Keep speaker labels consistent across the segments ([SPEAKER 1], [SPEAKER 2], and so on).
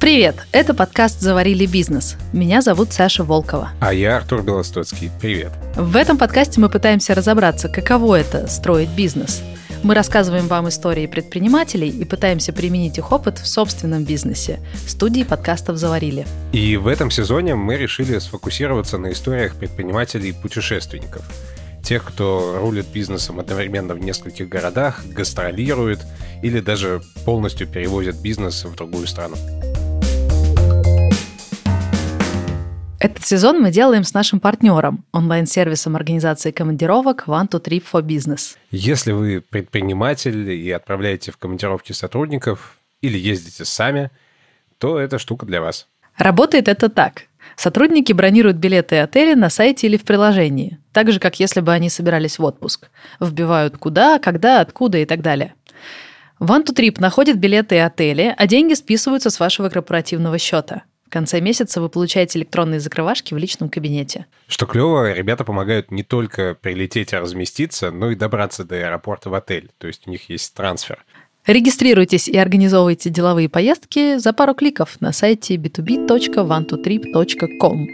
[SPEAKER 1] Привет! Это подкаст «Заварили бизнес». Меня зовут Саша Волкова.
[SPEAKER 2] А я Артур Белостоцкий. Привет.
[SPEAKER 1] В этом подкасте мы пытаемся разобраться, каково это – строить бизнес. Мы рассказываем вам истории предпринимателей и пытаемся применить их опыт в собственном бизнесе. Студии подкастов «Заварили».
[SPEAKER 2] И в этом сезоне мы решили сфокусироваться на историях предпринимателей и путешественников – тех, кто рулит бизнесом одновременно в нескольких городах, гастролирует или даже полностью перевозит бизнес в другую страну.
[SPEAKER 1] Этот сезон мы делаем с нашим партнером, онлайн-сервисом организации командировок One to Trip for Business.
[SPEAKER 2] Если вы предприниматель и отправляете в командировки сотрудников или ездите сами, то эта штука для вас.
[SPEAKER 1] Работает это так. Сотрудники бронируют билеты и отели на сайте или в приложении, так же, как если бы они собирались в отпуск. Вбивают куда, когда, откуда и так далее. One to Trip находит билеты и отели, а деньги списываются с вашего корпоративного счета. Конце месяца вы получаете электронные закрывашки в личном кабинете.
[SPEAKER 2] Что клево, ребята помогают не только прилететь и разместиться, но и добраться до аэропорта в отель. То есть у них есть трансфер.
[SPEAKER 1] Регистрируйтесь и организовывайте деловые поездки за пару кликов на сайте b2b.one23.com.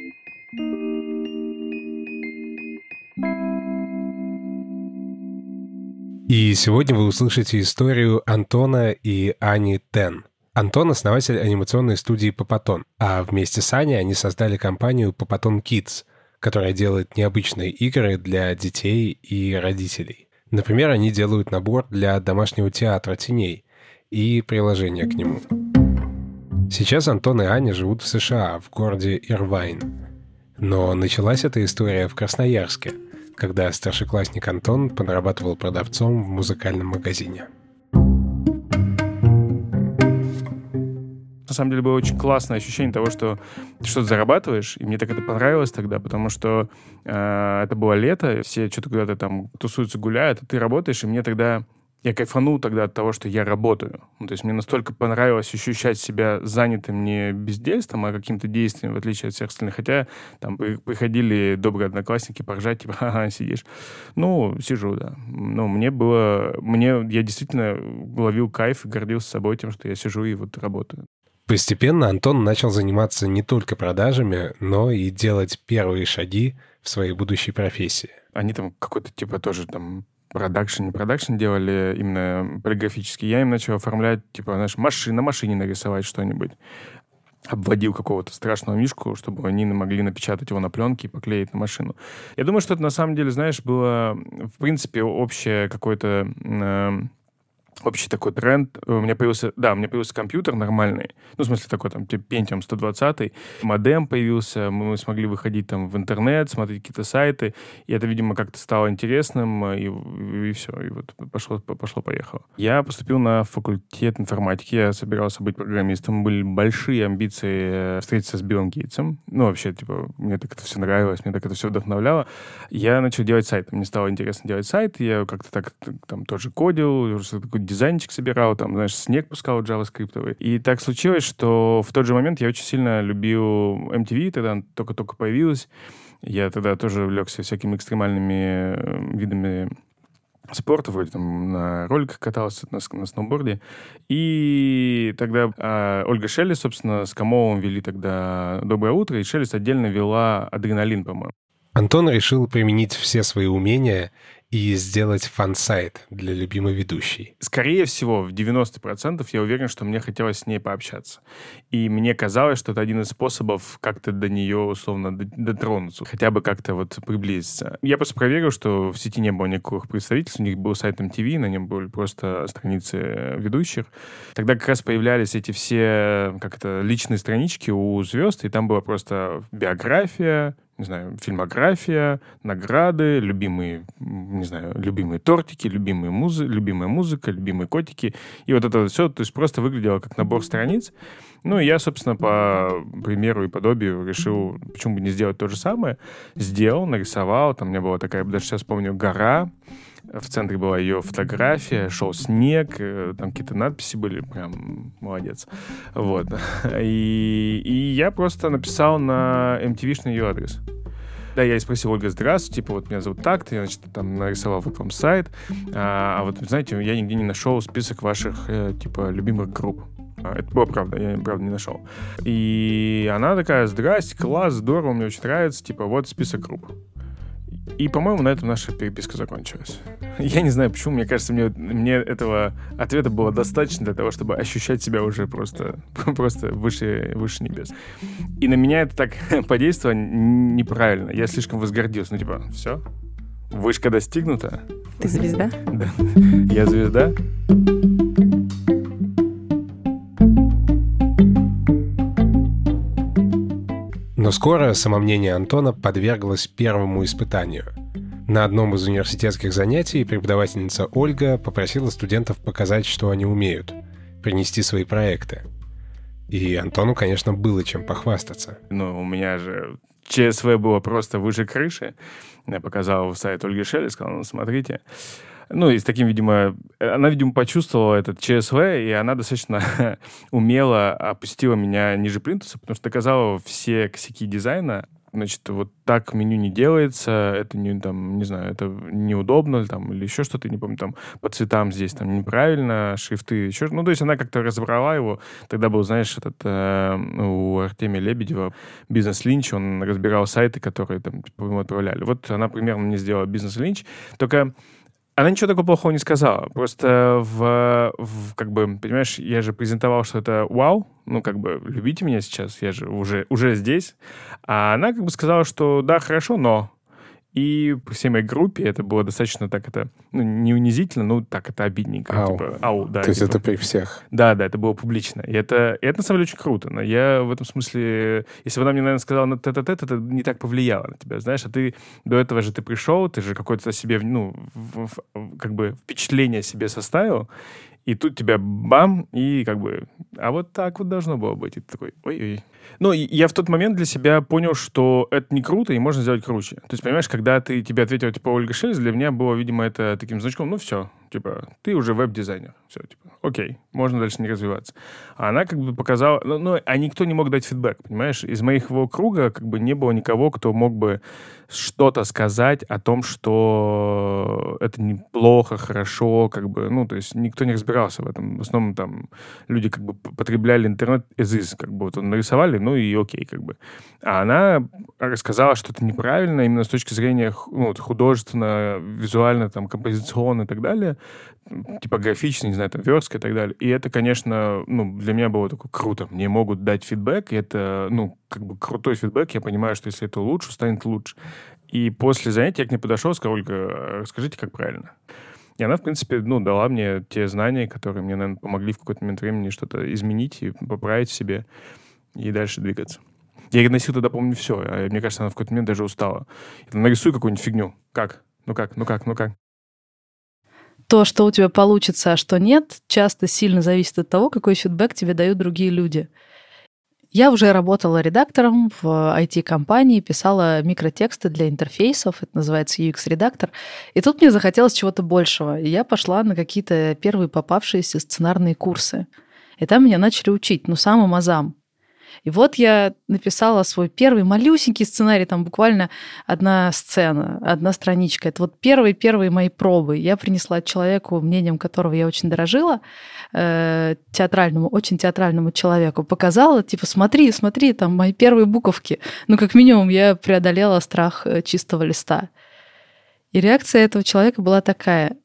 [SPEAKER 2] И сегодня вы услышите историю Антона и Ани Тен. Антон — основатель анимационной студии «Папатон», а вместе с Аней они создали компанию «Папатон Kids», которая делает необычные игры для детей и родителей. Например, они делают набор для домашнего театра теней и приложение к нему. Сейчас Антон и Аня живут в США, в городе Ирвайн. Но началась эта история в Красноярске, когда старшеклассник Антон подрабатывал продавцом в музыкальном магазине.
[SPEAKER 3] На самом деле было очень классное ощущение того, что ты что-то зарабатываешь, и мне так это понравилось тогда, потому что э, это было лето, все что-то куда-то там тусуются, гуляют, а ты работаешь, и мне тогда я кайфанул тогда от того, что я работаю. Ну, то есть мне настолько понравилось ощущать себя занятым не бездельством, а каким-то действием, в отличие от всех остальных. Хотя там приходили добрые одноклассники поржать, типа, ага, сидишь. Ну, сижу, да. Но мне было... Мне... Я действительно ловил кайф и гордился собой тем, что я сижу и вот работаю.
[SPEAKER 2] Постепенно Антон начал заниматься не только продажами, но и делать первые шаги в своей будущей профессии.
[SPEAKER 3] Они там какой-то типа тоже там продакшн, не продакшн делали именно полиграфически. Я им начал оформлять, типа, знаешь, машин, на машине нарисовать что-нибудь. Обводил какого-то страшного мишку, чтобы они могли напечатать его на пленке и поклеить на машину. Я думаю, что это на самом деле, знаешь, было, в принципе, общее какое-то... Э, общий такой тренд. У меня появился, да, у меня появился компьютер нормальный, ну, в смысле такой там, типа Pentium 120, модем появился, мы смогли выходить там в интернет, смотреть какие-то сайты, и это, видимо, как-то стало интересным, и, и, все, и вот пошло, пошло-поехало. Я поступил на факультет информатики, я собирался быть программистом, были большие амбиции э, встретиться с Биллом Гейтсом, ну, вообще, типа, мне так это все нравилось, мне так это все вдохновляло. Я начал делать сайт, мне стало интересно делать сайт, я как-то так там тоже кодил, такой дизайнчик собирал, там, знаешь, снег пускал джаваскриптовый. И так случилось, что в тот же момент я очень сильно любил MTV, тогда только-только появилась. Я тогда тоже увлекся всякими экстремальными э, видами спорта, вроде там на роликах катался, на, на сноуборде. И тогда э, Ольга Шелли, собственно, с Камовым вели тогда «Доброе утро», и Шелест отдельно вела «Адреналин», по-моему.
[SPEAKER 2] Антон решил применить все свои умения и сделать фан-сайт для любимой ведущей?
[SPEAKER 3] Скорее всего, в 90% я уверен, что мне хотелось с ней пообщаться. И мне казалось, что это один из способов как-то до нее условно дотронуться, хотя бы как-то вот приблизиться. Я просто проверил, что в сети не было никаких представительств, у них был сайт MTV, на нем были просто страницы ведущих. Тогда как раз появлялись эти все как-то личные странички у звезд, и там была просто биография, не знаю, фильмография, награды, любимые, не знаю, любимые тортики, любимые музы, любимая музыка, любимые котики. И вот это все, то есть просто выглядело как набор страниц. Ну, и я, собственно, по примеру и подобию решил, почему бы не сделать то же самое. Сделал, нарисовал, там у меня была такая, даже сейчас помню, гора, в центре была ее фотография, шел снег, э, там какие-то надписи были, прям молодец. Вот. И, и я просто написал на MTV-шный ее адрес. Да, я и спросил Ольга, здравствуйте, типа, вот меня зовут так-то, я, значит, там нарисовал вот вам сайт, а, а вот, знаете, я нигде не нашел список ваших, э, типа, любимых групп. А, Это было правда, я правда не нашел. И она такая, здрасте, класс, здорово, мне очень нравится, типа, вот список групп. И, по-моему, на этом наша переписка закончилась. Я не знаю, почему, мне кажется, мне, мне этого ответа было достаточно для того, чтобы ощущать себя уже просто, просто выше, выше небес. И на меня это так подействовало неправильно. Я слишком возгордился. Ну, типа, все, вышка достигнута.
[SPEAKER 4] Ты звезда?
[SPEAKER 3] Да. Я звезда.
[SPEAKER 2] Но скоро самомнение Антона подверглось первому испытанию. На одном из университетских занятий преподавательница Ольга попросила студентов показать, что они умеют, принести свои проекты. И Антону, конечно, было чем похвастаться.
[SPEAKER 3] Ну, у меня же ЧСВ было просто выше крыши. Я показал сайт Ольги Шелли, сказал, ну, смотрите. Ну, и с таким, видимо, она, видимо, почувствовала этот ЧСВ, и она достаточно умело опустила меня ниже плинтуса, потому что доказала все косяки дизайна, значит, вот так меню не делается, это не, там, не знаю, это неудобно, там, или еще что-то, не помню, там, по цветам здесь там неправильно, шрифты, еще, ну, то есть она как-то разобрала его, тогда был, знаешь, этот, э, у Артемия Лебедева бизнес-линч, он разбирал сайты, которые там, по ему отправляли. Вот она примерно мне сделала бизнес-линч, только она ничего такого плохого не сказала. Просто в, в, как бы, понимаешь, я же презентовал, что это вау, ну, как бы, любите меня сейчас, я же уже, уже здесь. А она как бы сказала, что да, хорошо, но и по всей моей группе это было достаточно так это, ну, не унизительно, но так это обидненько.
[SPEAKER 2] Ау.
[SPEAKER 3] Типа, ау, да.
[SPEAKER 2] То есть
[SPEAKER 3] типа,
[SPEAKER 2] это при всех.
[SPEAKER 3] Да, да, это было публично. И это, и это на самом деле очень круто. Но я в этом смысле, если бы она мне, наверное, сказала на тет-а-тет, это не так повлияло на тебя, знаешь. А ты до этого же ты пришел, ты же какое-то себе, ну, в- в- как бы впечатление себе составил, и тут тебя бам, и как бы, а вот так вот должно было быть. И ты такой, ой-ой. Ну, я в тот момент для себя понял, что это не круто, и можно сделать круче. То есть, понимаешь, когда ты тебе ответил, типа, Ольга Шельц, для меня было, видимо, это таким значком, ну, все, типа, ты уже веб-дизайнер. Все, типа, окей, можно дальше не развиваться. А она как бы показала, ну, ну, а никто не мог дать фидбэк, понимаешь? Из моего круга как бы не было никого, кто мог бы что-то сказать о том, что это неплохо, хорошо, как бы, ну, то есть никто не разбирался в этом. В основном там люди как бы потребляли интернет is, как бы вот он ну и окей, как бы. А она рассказала, что это неправильно именно с точки зрения ну, художественно, визуально, там, композиционно и так далее, типографично, не знаю, там, верстка и так далее. И это, конечно, ну, для меня было такое круто. Мне могут дать фидбэк, и это, ну, как бы крутой фидбэк. Я понимаю, что если это лучше, станет лучше. И после занятия я к ней подошел, сказал, Ольга, расскажите, как правильно. И она, в принципе, ну, дала мне те знания, которые мне, наверное, помогли в какой-то момент времени что-то изменить и поправить в себе и дальше двигаться. Я носил тогда, помню, все. А мне кажется, она в какой-то момент даже устала. Я там нарисую какую-нибудь фигню. Как? Ну как? Ну как? Ну как?
[SPEAKER 1] То, что у тебя получится, а что нет, часто сильно зависит от того, какой фидбэк тебе дают другие люди. Я уже работала редактором в IT-компании, писала микротексты для интерфейсов, это называется UX-редактор. И тут мне захотелось чего-то большего. И я пошла на какие-то первые попавшиеся сценарные курсы. И там меня начали учить, ну, самым азам. И вот я написала свой первый малюсенький сценарий, там буквально одна сцена, одна страничка. Это вот первые-первые мои пробы. Я принесла человеку, мнением которого я очень дорожила, э, театральному, очень театральному человеку, показала, типа, смотри, смотри, там мои первые буковки. Ну, как минимум, я преодолела страх э, чистого листа. И реакция этого человека была такая,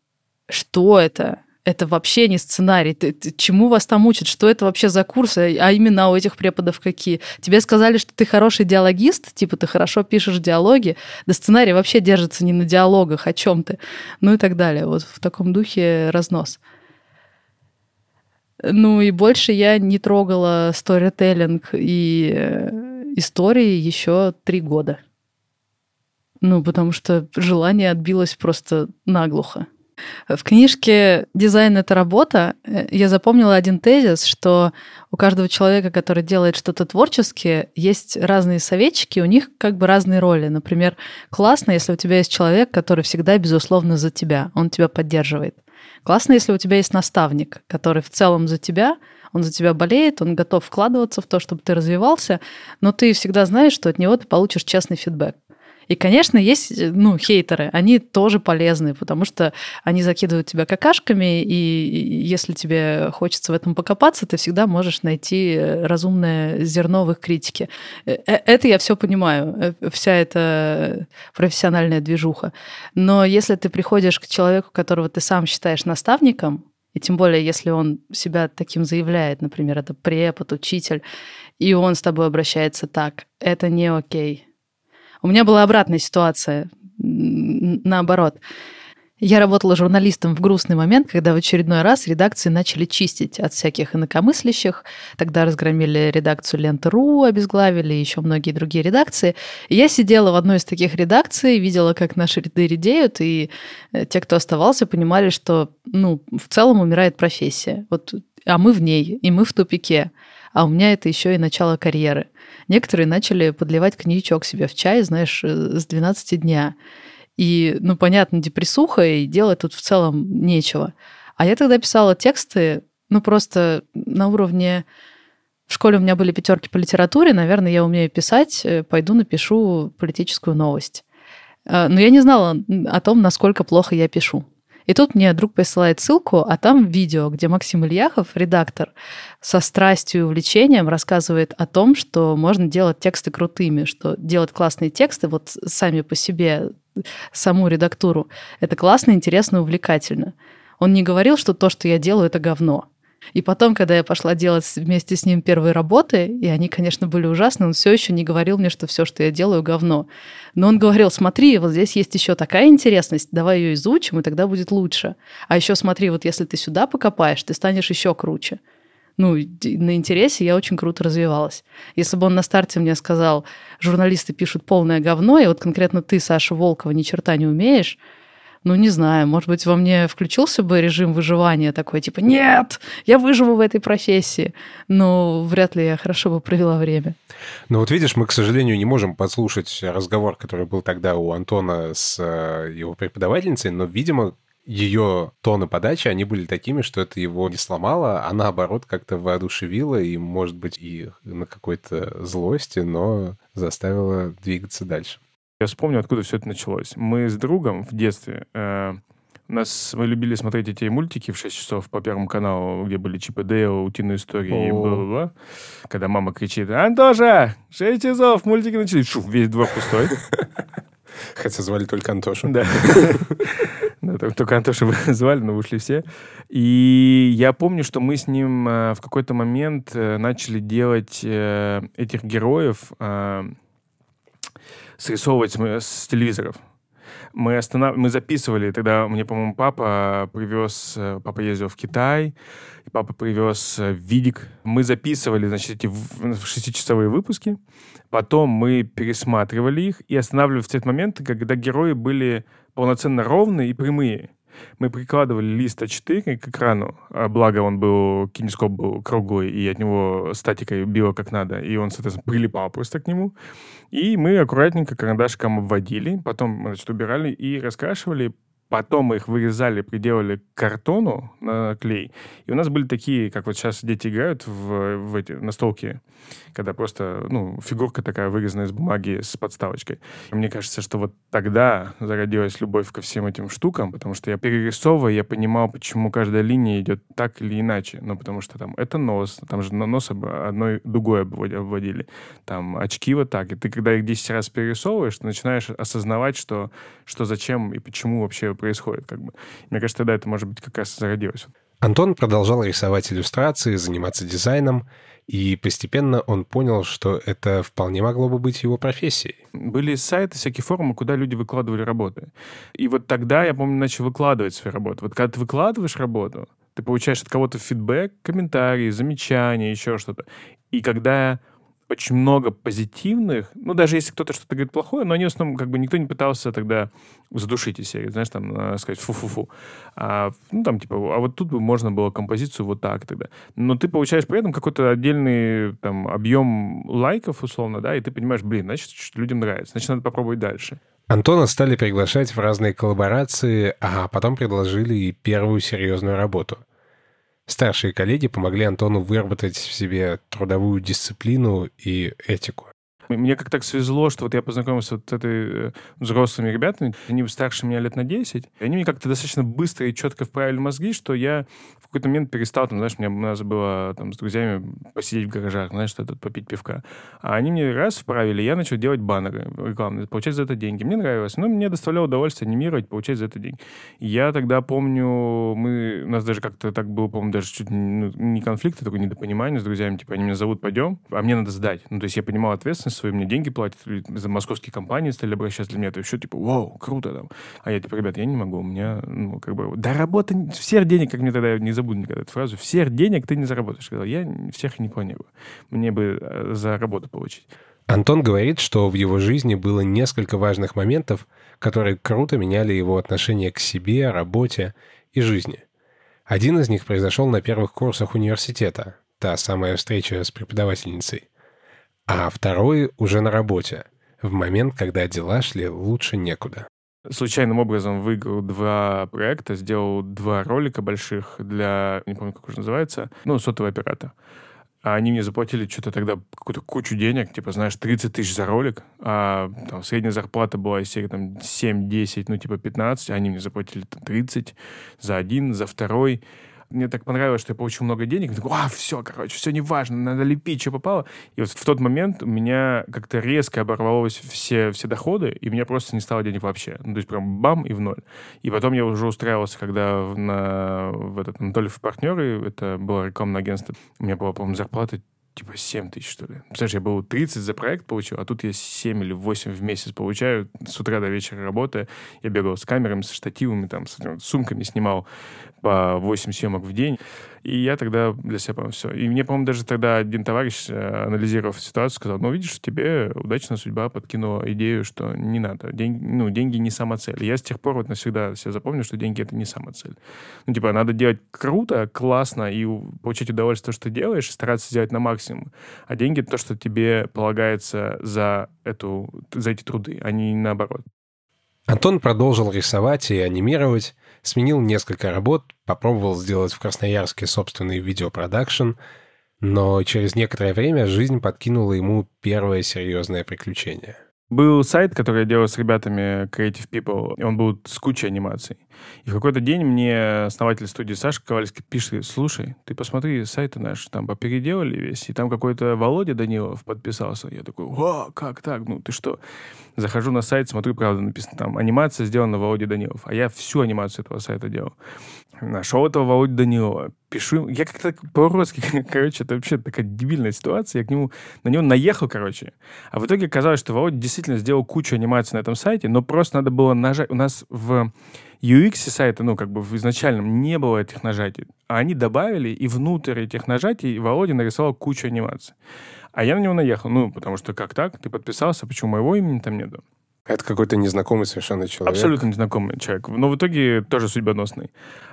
[SPEAKER 1] что это? Это вообще не сценарий. Ты, ты- чему вас там учат? Что это вообще за курсы? А именно у этих преподов какие? Тебе сказали, что ты хороший диалогист, типа ты хорошо пишешь диалоги, да сценарий вообще держится не на диалогах, о чем ты, ну и так далее. Вот в таком духе разнос. Ну и больше я не трогала сторителлинг и э, истории еще три года. Ну, потому что желание отбилось просто наглухо. В книжке «Дизайн — это работа» э, я запомнила один тезис, что у каждого человека, который делает что-то творческое, есть разные советчики, у них как бы разные роли. Например, классно, если у тебя есть человек, который всегда, безусловно, за тебя, он тебя поддерживает. Классно, если у тебя есть наставник, который в целом за тебя, он за тебя болеет, он готов вкладываться в то, чтобы ты развивался, но ты всегда знаешь, что от него ты получишь честный фидбэк. И, конечно, есть, ну, хейтеры, они тоже полезны, потому что они закидывают тебя какашками, и если тебе хочется в этом покопаться, ты всегда можешь найти разумное зерно в их критике. Э, э, это я все понимаю, э, вся эта профессиональная движуха. Но если ты приходишь к человеку, которого ты сам считаешь наставником, и тем более, если он себя таким заявляет, например, это препод, учитель, и он с тобой обращается так, это не окей. У меня была обратная ситуация, наоборот. Я работала журналистом в грустный момент, когда в очередной раз редакции начали чистить от всяких инакомыслящих. Тогда разгромили редакцию Ленты.ру, обезглавили, еще многие другие редакции. И я сидела в одной из таких редакций, видела, как наши ряды редеют, и э, те, кто оставался, понимали, что ну, в целом умирает профессия. Вот, а мы в ней, и мы в тупике. А у меня это еще и начало карьеры. Некоторые начали подливать коньячок себе в чай, знаешь, э, с 12 дня. И, ну, понятно, депрессуха, и делать тут в целом нечего. А я тогда писала тексты, ну, просто на уровне... В школе у меня были пятерки по литературе, наверное, я умею писать, э, пойду напишу политическую новость. Э, но я не знала о том, насколько плохо я пишу. И тут мне друг присылает ссылку, а там видео, где Максим Ильяхов, редактор, со страстью и увлечением рассказывает о том, что можно делать тексты крутыми, что делать классные тексты вот сами по себе саму редактуру. Это классно, интересно, увлекательно. Он не говорил, что то, что я делаю, это говно. И потом, когда я пошла делать вместе с ним первые работы, и они, конечно, были ужасны, он все еще не говорил мне, что все, что я делаю, говно. Но он говорил, смотри, вот здесь есть еще такая интересность, давай ее изучим, и тогда будет лучше. А еще смотри, вот если ты сюда покопаешь, ты станешь еще круче ну, на интересе я очень круто развивалась. Если бы он на старте мне сказал, журналисты пишут полное говно, и вот конкретно ты, Саша Волкова, ни черта не умеешь, ну, не знаю, может быть, во мне включился бы режим выживания такой, типа, нет, я выживу в этой профессии. Но вряд ли я хорошо бы провела время.
[SPEAKER 2] Ну, вот видишь, мы, к сожалению, не можем подслушать разговор, который был тогда у Антона с э, его преподавательницей, но, видимо, ее тоны подачи, они были такими, что это его не сломало, а наоборот как-то воодушевило и, может быть, и на какой-то злости, но заставило двигаться дальше.
[SPEAKER 3] Я вспомню, откуда все это началось. Мы с другом в детстве... Э, нас, мы любили смотреть эти мультики в 6 часов по Первому каналу, где были Чип и Дейл, утиные истории О. и бла-бла-бла. Когда мама кричит, Антоша, 6 часов, мультики начались. Шу, весь двор пустой.
[SPEAKER 2] Хотя звали только Антошу.
[SPEAKER 3] Да. Да, только Антоша звали, но вышли все. И я помню, что мы с ним э, в какой-то момент э, начали делать э, этих героев, срисовывать с телевизоров. Мы, останов... мы записывали, тогда мне, по-моему, папа привез, папа ездил в Китай, и папа привез видик. Мы записывали, значит, эти шестичасовые выпуски, потом мы пересматривали их и останавливали в те моменты, когда герои были полноценно ровные и прямые. Мы прикладывали лист А4 к экрану, а благо он был, кинескоп был круглый, и от него статикой било как надо, и он, соответственно, прилипал просто к нему. И мы аккуратненько карандашиком обводили, потом, значит, убирали и раскрашивали Потом мы их вырезали, приделали к картону на клей. И у нас были такие, как вот сейчас дети играют в, в эти настолки, когда просто, ну, фигурка такая вырезанная из бумаги с подставочкой. Мне кажется, что вот тогда зародилась любовь ко всем этим штукам, потому что я перерисовывая, я понимал, почему каждая линия идет так или иначе. Ну, потому что там это нос, там же на нос одной дугой обводили, там очки вот так. И ты, когда их 10 раз перерисовываешь, ты начинаешь осознавать, что, что зачем и почему вообще происходит. Как бы. Мне кажется, тогда это, может быть, как раз зародилось.
[SPEAKER 2] Антон продолжал рисовать иллюстрации, заниматься дизайном, и постепенно он понял, что это вполне могло бы быть его профессией.
[SPEAKER 3] Были сайты, всякие форумы, куда люди выкладывали работы. И вот тогда, я помню, начал выкладывать свои работы. Вот когда ты выкладываешь работу, ты получаешь от кого-то фидбэк, комментарии, замечания, еще что-то. И когда очень много позитивных, ну, даже если кто-то что-то говорит плохое, но они в основном, как бы, никто не пытался тогда задушить из серии, знаешь, там, э, сказать фу-фу-фу. А, ну, там, типа, а вот тут бы можно было композицию вот так тогда. Но ты получаешь при этом какой-то отдельный, там, объем лайков, условно, да, и ты понимаешь, блин, значит, людям нравится, значит, надо попробовать дальше.
[SPEAKER 2] Антона стали приглашать в разные коллаборации, а потом предложили и первую серьезную работу — Старшие коллеги помогли Антону выработать в себе трудовую дисциплину и этику.
[SPEAKER 3] Мне как так свезло, что вот я познакомился вот с этой э, взрослыми ребятами, они старше меня лет на 10, и они мне как-то достаточно быстро и четко вправили мозги, что я в какой-то момент перестал, там, знаешь, мне, у нас было там с друзьями посидеть в гаражах, знаешь, что-то попить пивка. А они мне раз вправили, я начал делать баннеры рекламные, получать за это деньги. Мне нравилось. Ну, мне доставляло удовольствие анимировать, получать за это деньги. Я тогда помню, мы, у нас даже как-то так было, по-моему, даже чуть ну, не конфликт, а такое недопонимание с друзьями, типа, они меня зовут, пойдем, а мне надо сдать. Ну, то есть я понимал ответственность свою, мне деньги платят, за московские компании стали обращаться для меня, это еще типа, вау, круто там. А я типа, ребят, я не могу, у меня, ну, как бы, да работа, всех денег, как мне тогда, не забуду никогда эту фразу, всех денег ты не заработаешь. Сказал, я всех не планирую. Мне бы э, за работу получить.
[SPEAKER 2] Антон говорит, что в его жизни было несколько важных моментов, которые круто меняли его отношение к себе, работе и жизни. Один из них произошел на первых курсах университета, та самая встреча с преподавательницей. А второй уже на работе, в момент, когда дела шли лучше некуда.
[SPEAKER 3] Случайным образом выиграл два проекта, сделал два ролика больших для, не помню, как уже называется, ну, сотовый оператор. А они мне заплатили что-то тогда какую-то кучу денег, типа, знаешь, 30 тысяч за ролик, а там средняя зарплата была из серии там 7-10, ну, типа 15, а они мне заплатили там 30 за один, за второй мне так понравилось, что я получил много денег. Я такой, а, все, короче, все неважно, надо лепить, что попало. И вот в тот момент у меня как-то резко оборвалось все, все доходы, и у меня просто не стало денег вообще. Ну, то есть прям бам и в ноль. И потом я уже устраивался, когда на, в этот Анатольев партнеры, это было рекламное агентство, у меня была, по-моему, зарплата типа 7 тысяч, что ли. Представляешь, я был 30 за проект получил, а тут я 7 или 8 в месяц получаю, с утра до вечера работая. Я бегал с камерами, со штативами, там, с сумками снимал по 8 съемок в день. И я тогда для себя понял все. И мне, по-моему, даже тогда один товарищ, э, анализировав ситуацию, сказал, ну, видишь, тебе удачная судьба подкинула идею, что не надо. Деньги, ну, деньги не сама цель. Я с тех пор вот навсегда себя запомню, что деньги — это не сама цель. Ну, типа, надо делать круто, классно и получать удовольствие, что ты делаешь, и стараться сделать на максимум. А деньги — то, что тебе полагается за, эту, за эти труды, а не наоборот.
[SPEAKER 2] Антон продолжил рисовать и анимировать, сменил несколько работ, попробовал сделать в Красноярске собственный видеопродакшн, но через некоторое время жизнь подкинула ему первое серьезное приключение.
[SPEAKER 3] Был сайт, который я делал с ребятами Creative People, и он был с кучей анимаций. И в какой-то день мне основатель студии Саша Ковальский пишет, слушай, ты посмотри сайты наши, там попеределали весь, и там какой-то Володя Данилов подписался. Я такой, о, как так? Ну, ты что? Захожу на сайт, смотрю, правда, написано там, анимация сделана Володя Данилов. А я всю анимацию этого сайта делал. Нашел этого Володю Данилова, пишу, я как-то по-русски, короче, это вообще такая дебильная ситуация, я к нему, на него наехал, короче. А в итоге оказалось, что Володя действительно сделал кучу анимаций на этом сайте, но просто надо было нажать. У нас в UX сайта, ну, как бы в изначальном не было этих нажатий. А они добавили, и внутрь этих нажатий Володя нарисовал кучу анимаций. А я на него наехал. Ну, потому что как так? Ты подписался, почему моего имени там нету?
[SPEAKER 2] Это какой-то незнакомый совершенно человек.
[SPEAKER 3] Абсолютно незнакомый человек. Но в итоге тоже судьбоносный.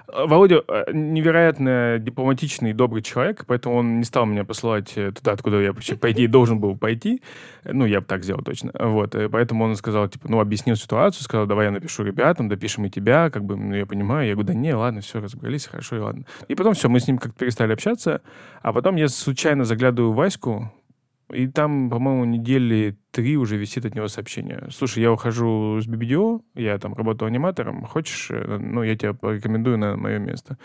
[SPEAKER 3] Володя э, невероятно дипломатичный и добрый человек, поэтому он не стал меня посылать э, туда, откуда я, по идее, должен был пойти. Ну, я бы так сделал точно. Вот. И поэтому он сказал, типа, ну, объяснил ситуацию, сказал, давай я напишу ребятам, допишем и тебя, как бы, ну, я понимаю. Я говорю, да не, ладно, все, разобрались, хорошо, и ладно. И потом все, мы с ним как-то перестали общаться, а потом я случайно заглядываю в Ваську, и там, по-моему, недели три уже висит от него сообщение. Слушай, я ухожу с BBDO, я там работаю аниматором, хочешь, э, ну, я тебя порекомендую на мое место.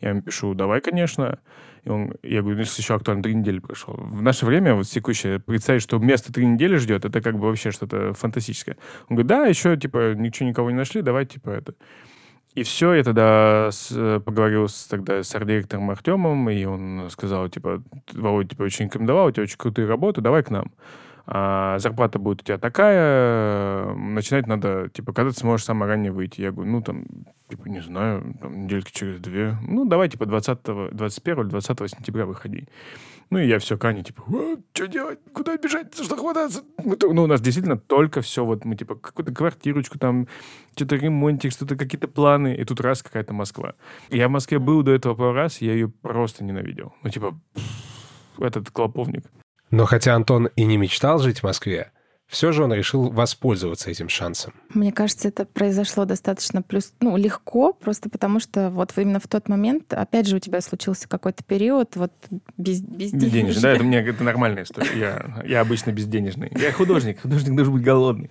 [SPEAKER 3] Я ему пишу, давай, конечно. И он, я говорю, ну, если еще актуально, три недели прошло. В наше время, вот текущее, представить, что место три недели ждет, это как бы вообще что-то фантастическое. Он говорит, да, еще, типа, ничего никого не нашли, давай, типа, это... И все, я тогда с, э, поговорил с, тогда с арт-директором Артемом, и он сказал, типа, Володя, типа, очень рекомендовал, у тебя очень крутые работы, давай к нам. А, зарплата будет у тебя такая, начинать надо, типа, когда ты сможешь самое ранее выйти? Я говорю, ну, там, типа, не знаю, там, недельки через две. Ну, давай, типа, 20, 21 или 20 сентября выходи. Ну, и я все, Кане, типа, что делать? Куда бежать? За что хвататься? Мы, ну, у нас действительно только все, вот мы, типа, какую-то квартирочку там, что-то ремонтик, что-то, какие-то планы, и тут раз какая-то Москва. Я в Москве был до этого пару раз, я ее просто ненавидел. Ну, типа, этот клоповник.
[SPEAKER 2] Но хотя Антон и не мечтал жить в Москве, Все же он решил воспользоваться этим шансом.
[SPEAKER 4] Мне кажется, это произошло достаточно плюс, ну, легко, просто потому что вот именно в тот момент, опять же, у тебя случился какой-то период вот без, без
[SPEAKER 3] Безденежный, да, это мне это нормальная история. Я, я обычно безденежный. Я художник, художник должен быть голодный.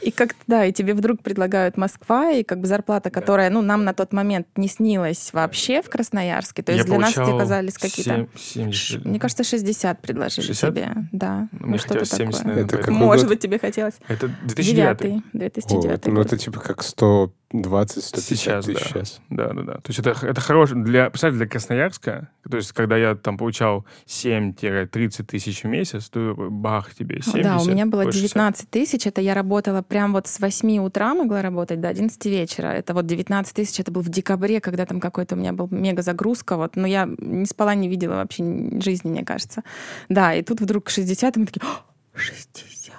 [SPEAKER 4] И как да, и тебе вдруг предлагают Москва, и как бы зарплата, которая, ну, нам на тот момент не снилась вообще в Красноярске. То есть
[SPEAKER 3] Я
[SPEAKER 4] для нас
[SPEAKER 3] получал
[SPEAKER 4] тебе казались какие-то...
[SPEAKER 3] 70.
[SPEAKER 4] Мне кажется, 60 предложили
[SPEAKER 3] 60?
[SPEAKER 4] тебе. Да.
[SPEAKER 3] Ну,
[SPEAKER 4] ну,
[SPEAKER 3] мне
[SPEAKER 4] что-то
[SPEAKER 3] хотелось 70,
[SPEAKER 4] такое.
[SPEAKER 3] наверное,
[SPEAKER 2] Это
[SPEAKER 4] Может
[SPEAKER 2] год?
[SPEAKER 4] быть, тебе хотелось.
[SPEAKER 3] Это 2009.
[SPEAKER 4] Девятый,
[SPEAKER 2] О,
[SPEAKER 4] 2009
[SPEAKER 2] это- ну, это типа как 120-150
[SPEAKER 3] Сейчас,
[SPEAKER 2] тысяч
[SPEAKER 3] да.
[SPEAKER 2] сейчас.
[SPEAKER 3] Да, да, да. То есть это, это хороший для, представь, для Красноярска, то есть когда я там получал 7-30 тысяч в месяц, то бах тебе 70.
[SPEAKER 4] Да, у меня было
[SPEAKER 3] больше
[SPEAKER 4] 19 тысяч. Это я работала прям вот с 8 утра могла работать до 11 вечера. Это вот 19 тысяч, это был в декабре, когда там какой-то у меня был мега загрузка. Вот. Но я не спала, не видела вообще ни- жизни, мне кажется. Да, и тут вдруг 60, и мы такие, «О, 60.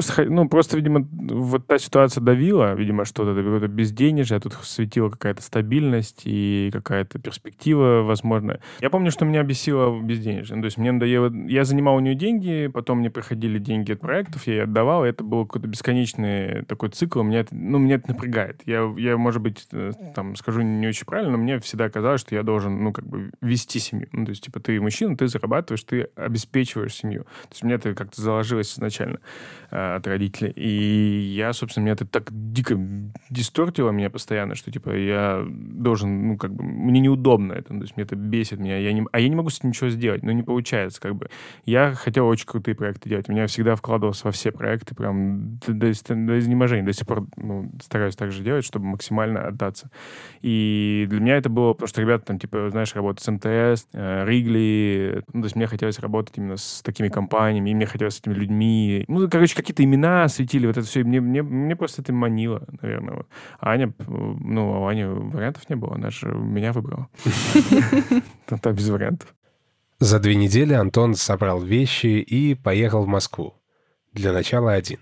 [SPEAKER 3] Просто, ну, просто, видимо, вот та ситуация давила, видимо, что-то, какое-то безденежье, а тут светила какая-то стабильность и какая-то перспектива, возможно. Я помню, что меня бесило безденежье. Ну, то есть мне надоело... Я занимал у нее деньги, потом мне приходили деньги от проектов, я ей отдавал, и это был какой-то бесконечный такой цикл. Меня это, ну, меня это напрягает. Я, я, может быть, э, там, скажу не очень правильно, но мне всегда казалось, что я должен, ну, как бы, вести семью. Ну, то есть, типа, ты мужчина, ты зарабатываешь, ты обеспечиваешь семью. То есть мне это как-то заложилось изначально э, от родителей. И я, собственно, меня это так дико дистортило меня постоянно, что, типа, я должен, ну, как бы, мне неудобно это, то есть мне это бесит меня, я не, а я не могу с этим ничего сделать, ну, не получается, как бы. Я хотел очень крутые проекты делать, у меня всегда вкладывался во все проекты, прям до, до, до изнеможения, до сих пор ну, стараюсь так же делать, чтобы максимально отдаться. И для меня это было, потому что ребята там, типа, знаешь, работают с МТС, э, Ригли, ну, то есть мне хотелось работать именно с такими компаниями, и мне хотелось с этими людьми. Ну, короче, какие-то имена светили, вот это все, и мне, мне, мне просто это манило, наверное. Вот. А Аня, ну, а у Ани вариантов не было, она же меня выбрала. Там без вариантов.
[SPEAKER 2] За две недели Антон собрал вещи и поехал в Москву. Для начала один.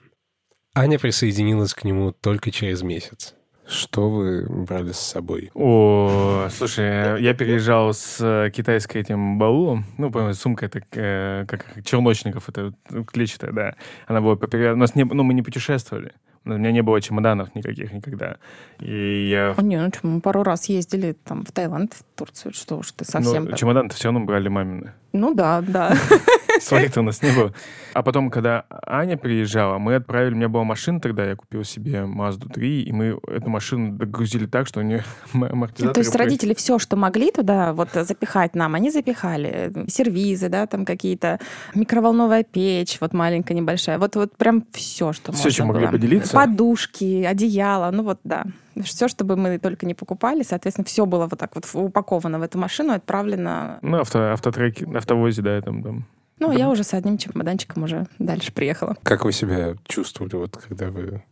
[SPEAKER 2] Аня присоединилась к нему только через месяц. Что вы брали с собой?
[SPEAKER 3] О, слушай, я переезжал с э, китайской этим баулом. Ну, по сумка это э, как черночников, это клетчатая, да. Она была поперед... У нас не... Ну, мы не путешествовали. У меня не было чемоданов никаких никогда. И я...
[SPEAKER 4] О, не, ну что, мы пару раз ездили там в Таиланд, в Турцию, что уж ты совсем...
[SPEAKER 3] Ну, чемодан-то все равно брали мамины.
[SPEAKER 4] Ну да, да.
[SPEAKER 3] Своих-то у нас не было. А потом, когда Аня приезжала, мы отправили, у меня была машина тогда, я купил себе Mazda 3, и мы эту машину догрузили так, что у нее амортизаторы...
[SPEAKER 4] То есть родители все, что могли туда вот запихать нам, они запихали. Сервизы, да, там какие-то микроволновая печь, вот маленькая, небольшая. Вот, вот прям все, что
[SPEAKER 3] Всё,
[SPEAKER 4] можно
[SPEAKER 3] чем могли
[SPEAKER 4] было.
[SPEAKER 3] поделиться?
[SPEAKER 4] Подушки, одеяло, ну вот да. Все, чтобы мы только не покупали, соответственно, все было вот так вот упаковано в эту машину, отправлено.
[SPEAKER 3] Ну, авто, автотреки, автовозе, да, там, там.
[SPEAKER 4] Ну, я уже с одним чемоданчиком уже дальше приехала.
[SPEAKER 2] Как вы себя чувствовали, вот когда вы...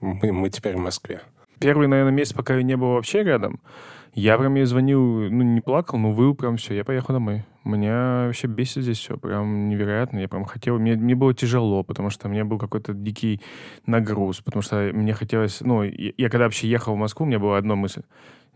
[SPEAKER 2] Мы, мы теперь в Москве.
[SPEAKER 3] Первый, наверное, месяц, пока ее не было вообще рядом, я прям ей звонил, ну, не плакал, но выл прям все. Я поехал домой. Меня вообще бесит здесь все, прям невероятно. Я прям хотел, мне, мне было тяжело, потому что у меня был какой-то дикий нагруз, потому что мне хотелось, ну, я, я когда вообще ехал в Москву, у меня была одна мысль.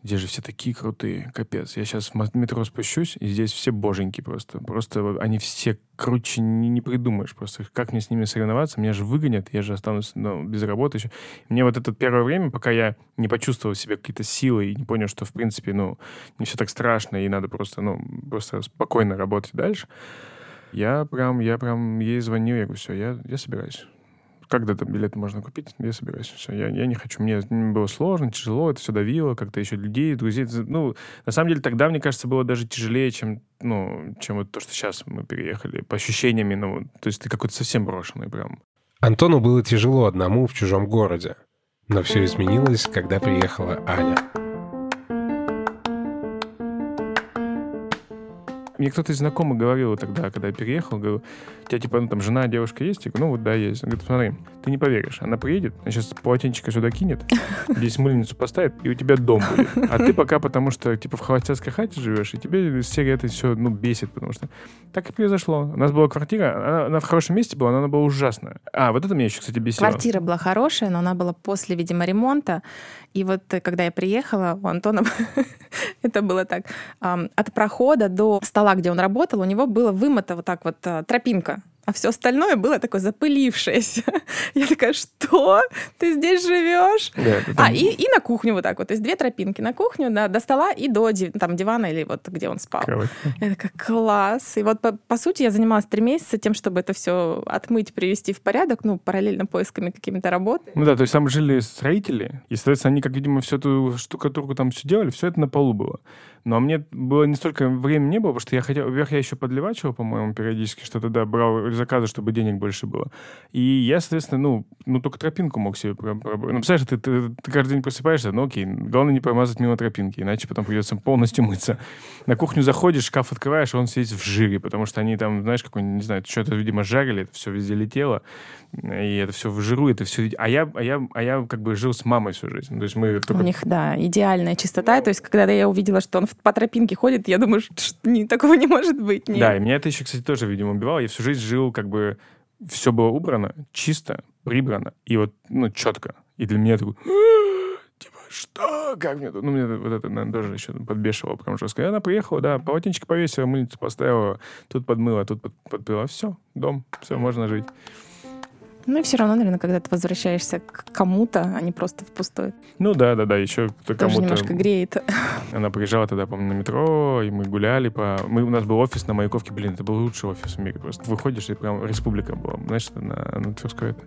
[SPEAKER 3] Здесь же все такие крутые, капец. Я сейчас в метро спущусь, и здесь все боженьки просто. Просто они все круче не, не придумаешь. Просто как мне с ними соревноваться? Меня же выгонят, я же останусь ну, без работы еще. Мне вот это первое время, пока я не почувствовал себе какие-то силы и не понял, что, в принципе, ну, не все так страшно, и надо просто, ну, просто спокойно работать дальше, я прям, я прям ей звонил, я говорю, все, я, я собираюсь. Когда там билеты можно купить, я собираюсь. Все, я, я не хочу. Мне, было сложно, тяжело, это все давило, как-то еще людей, друзей. Ну, на самом деле, тогда, мне кажется, было даже тяжелее, чем, ну, чем вот то, что сейчас мы переехали. По ощущениям, ну, то есть ты какой-то совсем брошенный прям.
[SPEAKER 2] Антону было тяжело одному в чужом городе. Но все изменилось, когда приехала Аня.
[SPEAKER 3] Мне кто-то из знакомых говорил тогда, когда я переехал, говорил, у тебя типа, ну, там, жена, девушка есть? Я говорю, ну, вот да, есть. Он говорит, смотри, ты не поверишь, она приедет, она сейчас полотенчика сюда кинет, здесь мыльницу поставит, и у тебя дом будет. А ты пока потому что, типа, в холостяцкой хате живешь, и тебе серия это все, ну, бесит, потому что так и произошло. У нас была квартира, она, она в хорошем месте была, но она была ужасная. А, вот это меня еще, кстати, бесило.
[SPEAKER 4] Квартира была хорошая, но она была после, видимо, ремонта. И вот э, когда я приехала, у Антона это было так. От прохода до стола, где он работал, у него было вымыто вот так вот а, тропинка а все остальное было такое запылившееся. Я такая, что? Ты здесь живешь?
[SPEAKER 3] Да,
[SPEAKER 4] А, и, и на кухню вот так вот. То есть две тропинки на кухню, да, до стола и до там, дивана или вот где он спал.
[SPEAKER 3] кровать.
[SPEAKER 4] Я такая, класс. И вот, по, по сути, я занималась три месяца тем, чтобы это все отмыть, привести в порядок, ну, параллельно поисками какими-то работы.
[SPEAKER 3] Ну да, то есть там жили строители, и, соответственно, они, как, видимо, всю эту штукатурку там все делали, все это на полу было. Но мне было не столько времени не было, потому что я хотел... Во-первых, я еще подливачивал, по-моему, периодически что-то, да, брал заказы, чтобы денег больше было. И я, соответственно, ну, ну только тропинку мог себе... про- про- Ну, представляешь, ты, ты, ты каждый день просыпаешься, ну окей, главное не промазать мимо тропинки, иначе потом придется полностью мыться. На кухню заходишь, шкаф открываешь, он весь в жире, потому что они там, знаешь, какой не знаю, что-то, видимо, жарили, это все везде летело, и это все в жиру, это все... А я, а я, а я как бы жил с мамой всю жизнь. То есть мы
[SPEAKER 4] У
[SPEAKER 3] только
[SPEAKER 4] них, да, идеальная чистота. То есть, когда я увидела, что он по тропинке ходит, я думаю, что не, такого не может быть. Нет.
[SPEAKER 3] Да, и меня это еще, кстати, тоже, видимо, убивало. Я всю жизнь жил, как бы, все было убрано, чисто, прибрано, и вот, ну, четко. И для меня такой, типа, что? Как мне тут? Ну, мне вот это, наверное, тоже еще подбешивало прям жестко. И она приехала, да, полотенчик повесила, мыльницу поставила, тут подмыла, тут под, подпила. Все, дом, все, можно жить.
[SPEAKER 4] Ну и все равно, наверное, когда ты возвращаешься к кому-то, а не просто в пустой.
[SPEAKER 3] Ну, да, да, да, еще кто
[SPEAKER 4] Тоже
[SPEAKER 3] кому-то...
[SPEAKER 4] немножко греет.
[SPEAKER 3] Она приезжала тогда, помню, на метро, и мы гуляли по... Мы, у нас был офис на Маяковке, блин, это был лучший офис в мире. Просто выходишь, и прям республика была, знаешь, на, на Тверской это.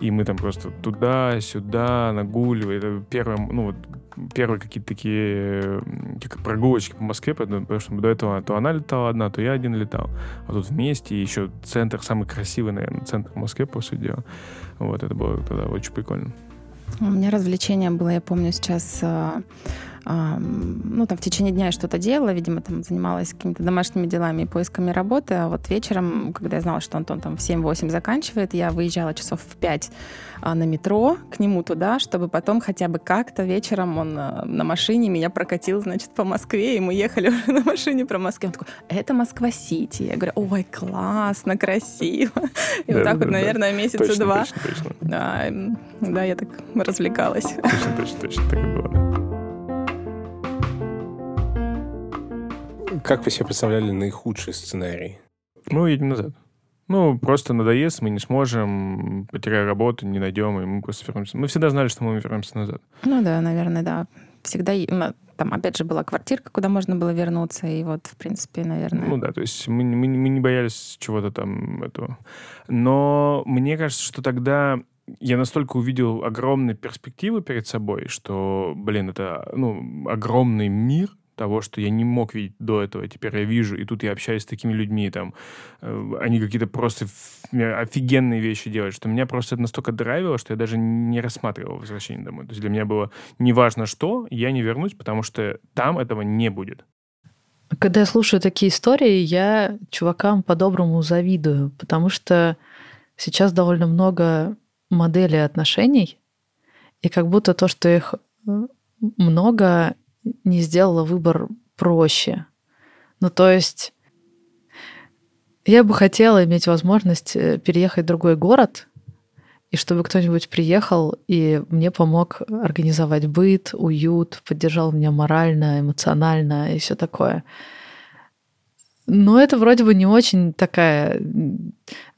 [SPEAKER 3] И мы там просто туда-сюда нагуливали. Это первое, ну вот, первые какие-то такие как прогулочки по Москве, потому что до этого то она летала одна, то я один летал. А тут вместе, и еще центр, самый красивый, наверное, центр в Москве, по сути дела. Вот, это было тогда очень прикольно.
[SPEAKER 4] У меня развлечение было, я помню, сейчас, а, ну, там в течение дня я что-то делала, видимо, там занималась какими-то домашними делами и поисками работы, а вот вечером, когда я знала, что Антон там в 7-8 заканчивает, я выезжала часов в 5 а, на метро к нему туда, чтобы потом хотя бы как-то вечером он а, на машине меня прокатил, значит, по Москве, и мы ехали уже на машине про Москву. Он такой, это Москва-Сити. Я говорю, ой, классно, красиво. И вот так вот, наверное, месяца
[SPEAKER 3] Точно,
[SPEAKER 4] два.
[SPEAKER 3] точно, точно.
[SPEAKER 4] Да, да, я так развлекалась.
[SPEAKER 3] Точно, точно, точно, так и было.
[SPEAKER 2] Как вы себе представляли наихудший сценарий?
[SPEAKER 3] Мы уедем назад. Ну, просто надоест, мы не сможем, потеряем работу, не найдем, и мы просто вернемся. Мы всегда знали, что мы вернемся назад.
[SPEAKER 4] Ну да, наверное, да. Всегда там опять же была квартирка, куда можно было вернуться, и вот в принципе, наверное.
[SPEAKER 3] Ну да, то есть мы, не- мы, не- мы не боялись чего-то там этого. Но мне кажется, что тогда я настолько увидел огромные перспективы перед собой, что, блин, это ну, огромный мир того, что я не мог видеть до этого, теперь я вижу, и тут я общаюсь с такими людьми, там, э, они какие-то просто ф- офигенные вещи делают, что меня просто это настолько драйвило, что я даже не рассматривал возвращение домой. То есть для меня было неважно что, я не вернусь, потому что там этого не будет.
[SPEAKER 1] Когда я слушаю такие истории, я чувакам по-доброму завидую, потому что сейчас довольно много моделей отношений, и как будто то, что их э, много, не сделало выбор проще. Ну, то есть я бы хотела иметь возможность э, переехать в другой город, и чтобы кто-нибудь приехал и мне помог организовать быт, уют, поддержал меня морально, эмоционально и все такое. Но это вроде бы не очень такая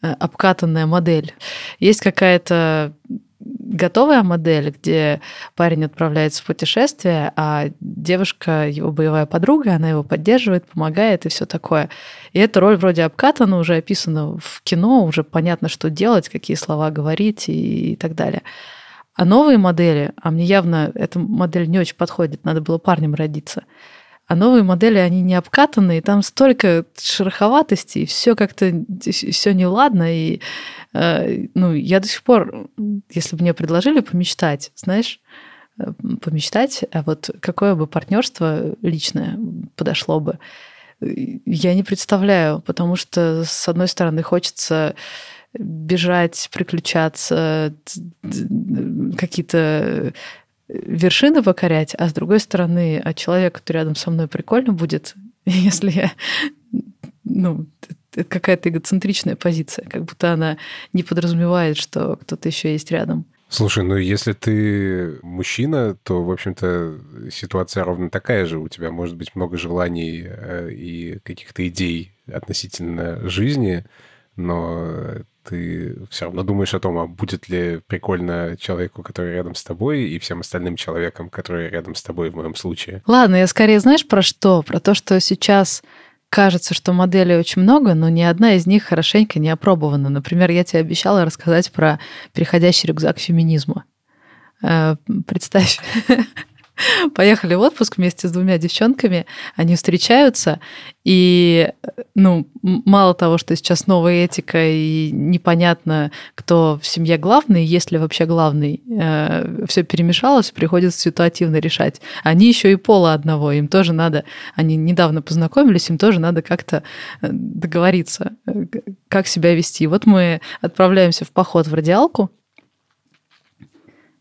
[SPEAKER 1] э, обкатанная модель. Есть какая-то готовая модель, где парень отправляется в путешествие, а девушка его боевая подруга, она его поддерживает, помогает и все такое. И эта роль вроде обкатана, уже описана в кино, уже понятно, что делать, какие слова говорить и, и так далее. А новые модели, а мне явно эта модель не очень подходит, надо было парнем родиться. А новые модели, они не обкатанные, там столько шероховатости, и все как-то все неладно. И э, ну, я до сих пор, если бы мне предложили помечтать, знаешь, э, помечтать, а вот какое бы партнерство личное подошло бы, я не представляю, потому что, с одной стороны, хочется бежать, приключаться, какие-то вершины покорять, а с другой стороны, а человек, который рядом со мной прикольно будет, если я, ну, это какая-то эгоцентричная позиция, как будто она не подразумевает, что кто-то еще есть рядом.
[SPEAKER 2] Слушай, ну если ты мужчина, то, в общем-то, ситуация ровно такая же. У тебя может быть много желаний э, и каких-то идей относительно жизни, но ты все равно думаешь о том, а будет ли прикольно человеку, который рядом с тобой, и всем остальным человекам, которые рядом с тобой в моем случае.
[SPEAKER 1] Ладно, я скорее знаешь про что? Про то, что сейчас кажется, что моделей очень много, но ни одна из них хорошенько не опробована. Например, я тебе обещала рассказать про переходящий рюкзак феминизма. Э, представь, поехали в отпуск вместе с двумя девчонками, они встречаются, и, ну, мало того, что сейчас новая этика, и непонятно, кто в семье главный, есть ли вообще главный, э, все перемешалось, приходится ситуативно решать. Они еще и пола одного, им тоже надо, они недавно познакомились, им тоже надо как-то э, договориться, э, как себя вести. Вот мы отправляемся в поход в радиалку,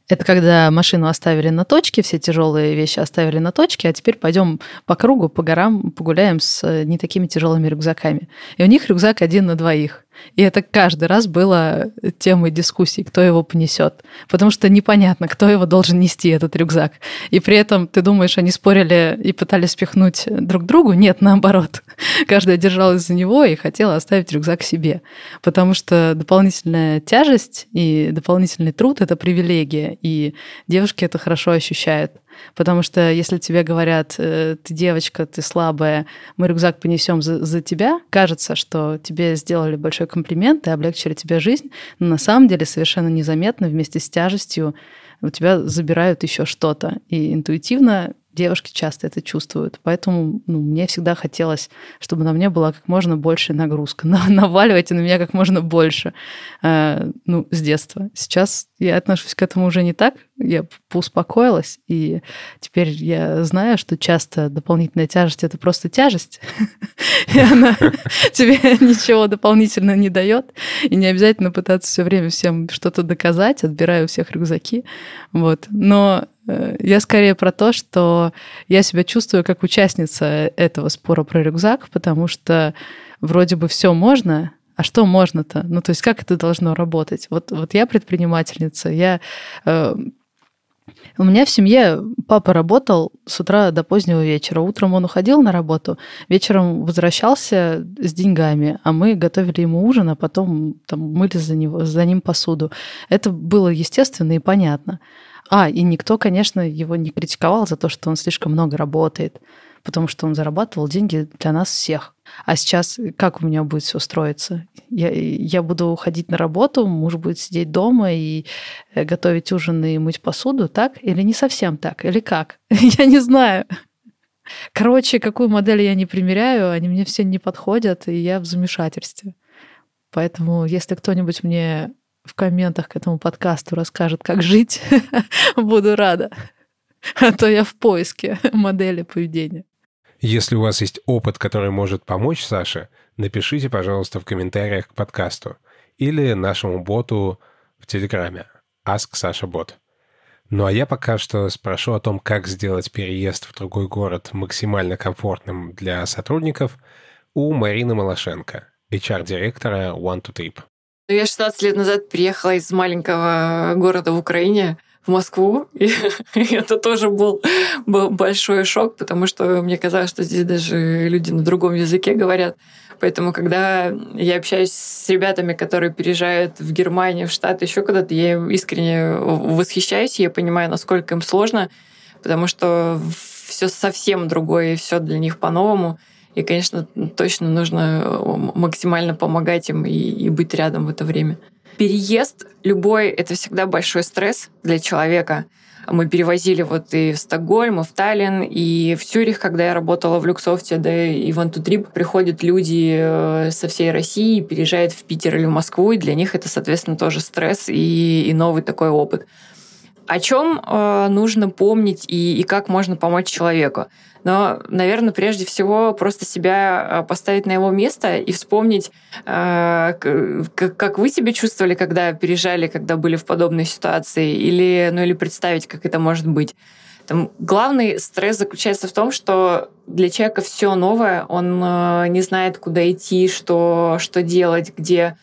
[SPEAKER 1] это когда машину оставили на точке, все тяжелые вещи оставили на точке, а теперь пойдем по кругу, по горам, погуляем с э, не такими тяжелыми рюкзаками. И у них рюкзак один на двоих. И это каждый раз было темой дискуссий, кто его понесет. Потому что непонятно, кто его должен нести, этот рюкзак. И при этом ты думаешь, они спорили и пытались спихнуть друг другу? Нет, наоборот. Каждая держалась за него и хотела оставить рюкзак себе. Потому что дополнительная тяжесть и дополнительный труд — это привилегия. И девушки это хорошо ощущают. Потому что если тебе говорят, э, ты девочка, ты слабая, мы рюкзак понесем за, за тебя, кажется, что тебе сделали большой комплимент и облегчили тебе жизнь, но на самом деле совершенно незаметно вместе с тяжестью у тебя забирают еще что-то. И интуитивно девушки часто это чувствуют. Поэтому ну, мне всегда хотелось, чтобы на мне была как можно больше нагрузка. Наваливайте на меня как можно больше. Э, ну, с детства. Сейчас я отношусь к этому уже не так. Я поуспокоилась. И теперь я знаю, что часто дополнительная тяжесть — это просто тяжесть. И она тебе ничего дополнительно не дает. И не обязательно пытаться все время всем что-то доказать. Отбираю у всех рюкзаки. Вот. Но я скорее про то, что я себя чувствую как участница этого спора про рюкзак, потому что вроде бы все можно, а что можно-то? Ну, то есть как это должно работать? Вот, вот я предпринимательница, я... Э, у меня в семье папа работал с утра до позднего вечера. Утром он уходил на работу, вечером возвращался с деньгами, а мы готовили ему ужин, а потом там, мыли за, него, за ним посуду. Это было естественно и понятно. А, и никто, конечно, его не критиковал за то, что он слишком много работает, потому что он зарабатывал деньги для нас всех. А сейчас как у меня будет все строиться? Я, я буду уходить на работу, муж будет сидеть дома и э, готовить ужин и мыть посуду, так? Или не совсем так? Или как? Я не знаю. Короче, какую модель я не примеряю, они мне все не подходят, и я в замешательстве. Поэтому, если кто-нибудь мне в комментах к этому подкасту расскажет, как жить, буду рада. А то я в поиске модели поведения.
[SPEAKER 2] Если у вас есть опыт, который может помочь Саше, напишите, пожалуйста, в комментариях к подкасту или нашему боту в Телеграме Ask Sasha Bot. Ну а я пока что спрошу о том, как сделать переезд в другой город максимально комфортным для сотрудников у Марины Малашенко, HR-директора One to Trip.
[SPEAKER 5] Ну, я 16 лет назад приехала из маленького города в Украине в Москву, и это тоже был, был большой шок, потому что мне казалось, что здесь даже люди на другом языке говорят. Поэтому, когда я общаюсь с ребятами, которые переезжают в Германию, в Штаты, еще куда-то, я искренне восхищаюсь, я понимаю, насколько им сложно, потому что все совсем другое, все для них по-новому. И, конечно, точно нужно э, максимально помогать им и, и быть рядом в это время. Переезд любой — это всегда большой стресс для человека. Мы перевозили вот и в Стокгольм, и в Таллин, и в Цюрих, когда я работала в Люксофте, да и в Антутрип, приходят люди э, со всей России, переезжают в Питер или в Москву, и для них это, соответственно, тоже стресс и, и новый такой опыт. О чем э, нужно помнить и, и как можно помочь человеку? Но, наверное, прежде всего просто себя э, поставить на его место и вспомнить, э, как вы себя чувствовали, когда переезжали, когда были в подобной ситуации, или, ну, или представить, как это может быть. Там, главный стресс заключается в том, что для человека все новое, он э, не знает, куда идти, что, что делать, где,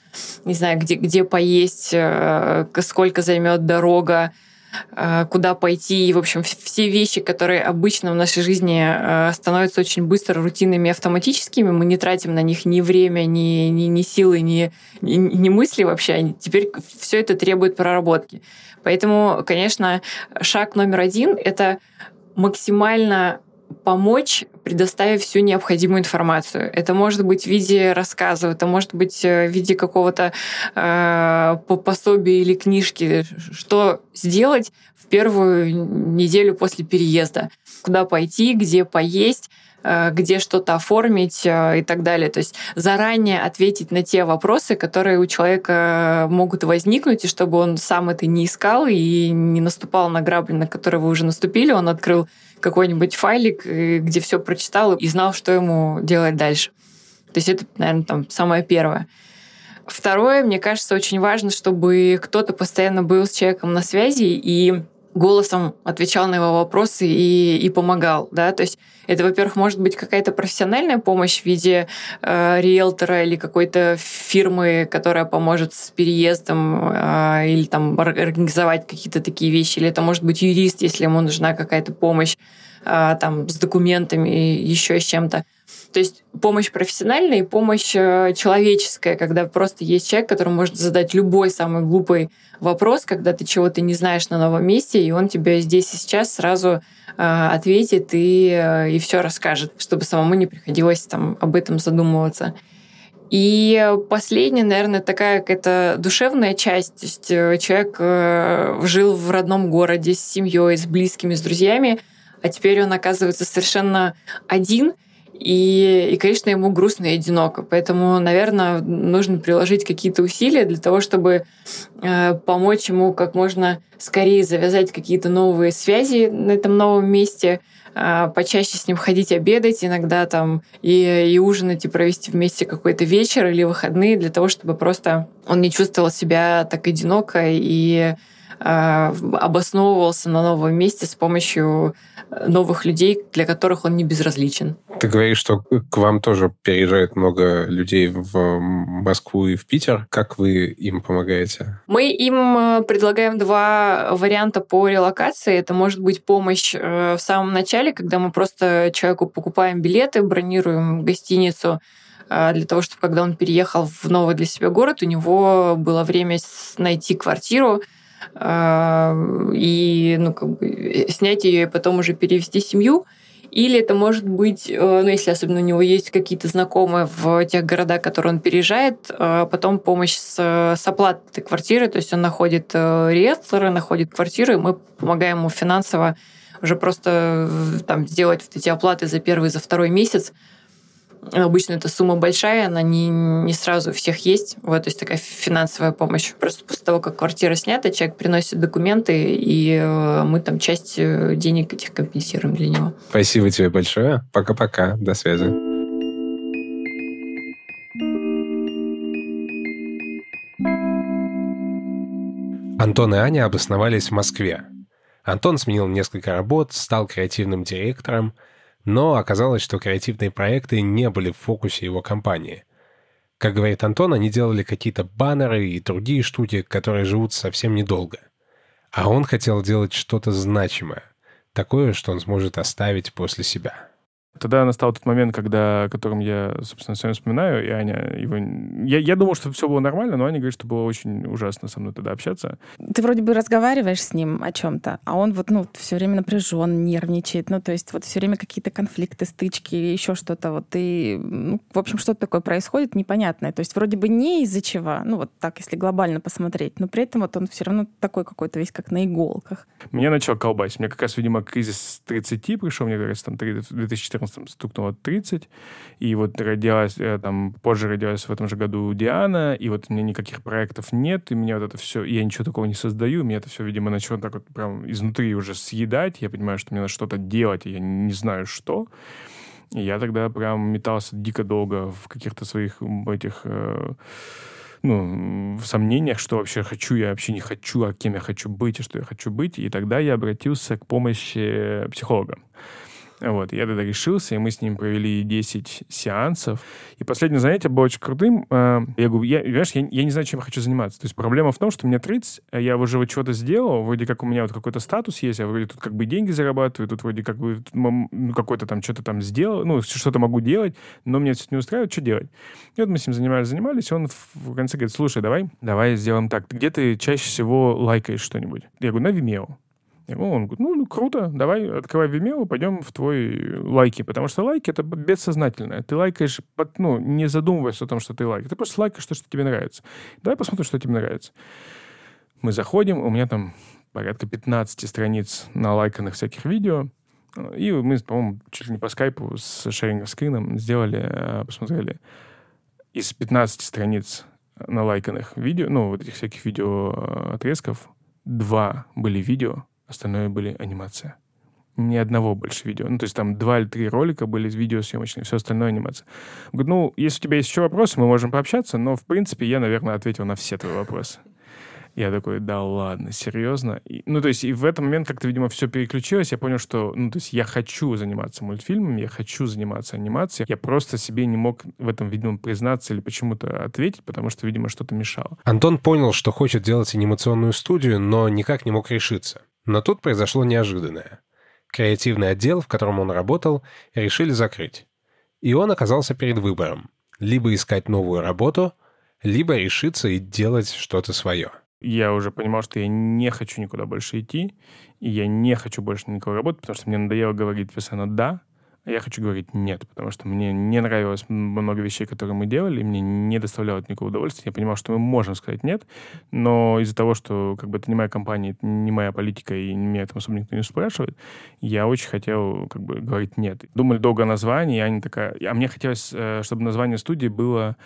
[SPEAKER 5] не знаю, где, где поесть, э, сколько займет дорога, куда пойти, и, в общем, все вещи, которые обычно в нашей жизни э, становятся очень быстро рутинными автоматическими, мы не тратим на них ни время, ни, ни, ни силы, ни, ни, ни мысли вообще. Теперь все это требует проработки. Поэтому, конечно, шаг номер один — это максимально помочь, предоставив всю необходимую информацию. Это может быть в виде рассказа, это может быть э, в виде какого-то э, пособия или книжки. Что сделать в первую неделю после переезда? Куда пойти, где поесть, э, где что-то оформить э, и так далее. То есть заранее ответить на те вопросы, которые у человека могут возникнуть, и чтобы он сам это не искал и не наступал на грабли, на которые вы уже наступили, он открыл какой-нибудь файлик, э, где все прочитал и знал, что ему делать дальше. То есть это, наверное, там самое первое. Второе, мне кажется, очень важно, чтобы кто-то постоянно был с человеком на связи и голосом отвечал на его вопросы и, и помогал, да, то есть это, во-первых, может быть какая-то профессиональная помощь в виде э, риэлтора или какой-то фирмы, которая поможет с переездом э, или там организовать какие-то такие вещи, или это может быть юрист, если ему нужна какая-то помощь э, там с документами, еще с чем-то. То есть помощь профессиональная и помощь э, человеческая, когда просто есть человек, который может задать любой самый глупый вопрос, когда ты чего-то не знаешь на новом месте, и он тебе здесь и сейчас сразу э, ответит и, э, и все расскажет, чтобы самому не приходилось там об этом задумываться. И последняя, наверное, такая какая-то душевная часть. То есть человек жил в родном городе с семьей, с близкими, с друзьями, а теперь он оказывается совершенно один – и, и, конечно, ему грустно и одиноко. Поэтому, наверное, нужно приложить какие-то усилия для того, чтобы э, помочь ему как можно скорее завязать какие-то новые связи на этом новом месте, э, почаще с ним ходить обедать, иногда там и, и ужинать, и провести вместе какой-то вечер или выходные для того, чтобы просто он не чувствовал себя так одиноко и обосновывался на новом месте с помощью новых людей, для которых он не безразличен.
[SPEAKER 2] Ты говоришь, что к вам тоже переезжает много людей в Москву и в Питер. Как вы им помогаете?
[SPEAKER 5] Мы им э, предлагаем два варианта по релокации. Это может быть помощь э, в самом начале, когда мы просто человеку покупаем билеты, бронируем гостиницу, э, для того, чтобы когда он переехал в новый для себя город, у него было время найти квартиру, и ну, как бы снять ее и потом уже перевести семью. Или это может быть, э, ну, если особенно у него есть какие-то знакомые в тех городах, которые он переезжает, э, потом помощь с, с оплатой квартиры, то есть он находит э, риэлтора, находит квартиру, и мы помогаем ему финансово уже просто там, сделать вот эти оплаты за первый, за второй месяц, Обычно эта сумма большая, она не, не сразу у всех есть. Вот, то есть такая финансовая помощь. Просто после того, как квартира снята, человек приносит документы, и э, мы там часть э, денег этих компенсируем для него.
[SPEAKER 2] Спасибо тебе большое. Пока-пока. До связи. Антон и Аня обосновались в Москве. Антон сменил несколько работ, стал креативным директором – но оказалось, что креативные проекты не были в фокусе его компании. Как говорит Антон, они делали какие-то баннеры и другие штуки, которые живут совсем недолго. А он хотел делать что-то значимое, такое, что он сможет оставить после себя.
[SPEAKER 3] Тогда настал тот момент, когда, о котором я, собственно, с вами вспоминаю, и Аня его... Я, я думал, что все было нормально, но Аня говорит, что было очень ужасно со мной тогда общаться.
[SPEAKER 4] Ты вроде бы разговариваешь с ним о чем-то, а он вот, ну, все время напряжен, нервничает, ну, то есть вот все время какие-то конфликты, стычки или еще что-то, вот, и, ну, в общем, что-то такое происходит непонятное. То есть вроде бы не из-за чего, ну, вот так, если глобально посмотреть, но при этом вот он все равно такой какой-то весь как на иголках.
[SPEAKER 3] Меня начал колбасить. Мне как раз, видимо, кризис 30 пришел, мне кажется, там 2014 14 стукнуло 30, и вот родилась, э, там, позже родилась в этом же году Диана, и вот у меня никаких проектов нет, и меня вот это все, я ничего такого не создаю, мне это все, видимо, начало так вот прям изнутри уже съедать, я понимаю, что мне надо что-то делать, и я не знаю что. И я тогда прям метался дико долго в каких-то своих этих э, ну, в сомнениях, что вообще хочу я, вообще не хочу, а кем я хочу быть, и что я хочу быть. И тогда я обратился к помощи психолога. Вот, я тогда решился, и мы с ним провели 10 сеансов. И последнее занятие было очень крутым. А, я говорю, я, понимаешь, я, я не знаю, чем я хочу заниматься. То есть проблема в том, что мне 30, а я уже вот чего-то сделал, вроде как у меня вот какой-то статус есть, я вроде тут как бы деньги зарабатываю, тут вроде как бы ну, какой-то там что-то там сделал, ну, что-то могу делать, но мне это не устраивает, что делать? И вот мы с ним занимались, занимались, он в конце говорит, слушай, давай, давай сделаем так, где ты чаще всего лайкаешь что-нибудь? Я говорю, на Vimeo. Он говорит, ну, ну, круто, давай, открывай Vimeo, пойдем в твой лайки, потому что лайки — это бессознательное. Ты лайкаешь, ну, не задумываясь о том, что ты лайк. Ты просто лайкаешь то, что тебе нравится. Давай посмотрим, что тебе нравится. Мы заходим, у меня там порядка 15 страниц на лайканных всяких видео, и мы, по-моему, чуть ли не по скайпу с шерингом скрином сделали, э, посмотрели из 15 страниц на лайканных видео, ну, вот этих всяких видео э, два были видео, остальное были анимация. Ни одного больше видео. Ну, то есть там два или три ролика были видеосъемочные, все остальное анимация. Говорю, ну, если у тебя есть еще вопросы, мы можем пообщаться, но, в принципе, я, наверное, ответил на все твои вопросы. Я такой, да ладно, серьезно? И, ну, то есть, и в этот момент как-то, видимо, все переключилось. Я понял, что, ну, то есть, я хочу заниматься мультфильмами, я хочу заниматься анимацией. Я просто себе не мог в этом, видимо, признаться или почему-то ответить, потому что, видимо, что-то мешало.
[SPEAKER 2] Антон понял, что хочет делать анимационную студию, но никак не мог решиться. Но тут произошло неожиданное. Креативный отдел, в котором он работал, решили закрыть. И он оказался перед выбором. Либо искать новую работу, либо решиться и делать что-то свое.
[SPEAKER 3] Я уже понимал, что я не хочу никуда больше идти, и я не хочу больше никого работать, потому что мне надоело говорить постоянно «да», я хочу говорить нет, потому что мне не нравилось много вещей, которые мы делали, и мне не доставляло никакого удовольствия. Я понимал, что мы можем сказать нет, но из-за того, что как бы это не моя компания, это не моя политика, и меня этом особо никто не спрашивает, я очень хотел как бы говорить нет. Думали долго о названии, и Аня такая... А мне хотелось, э, чтобы название студии было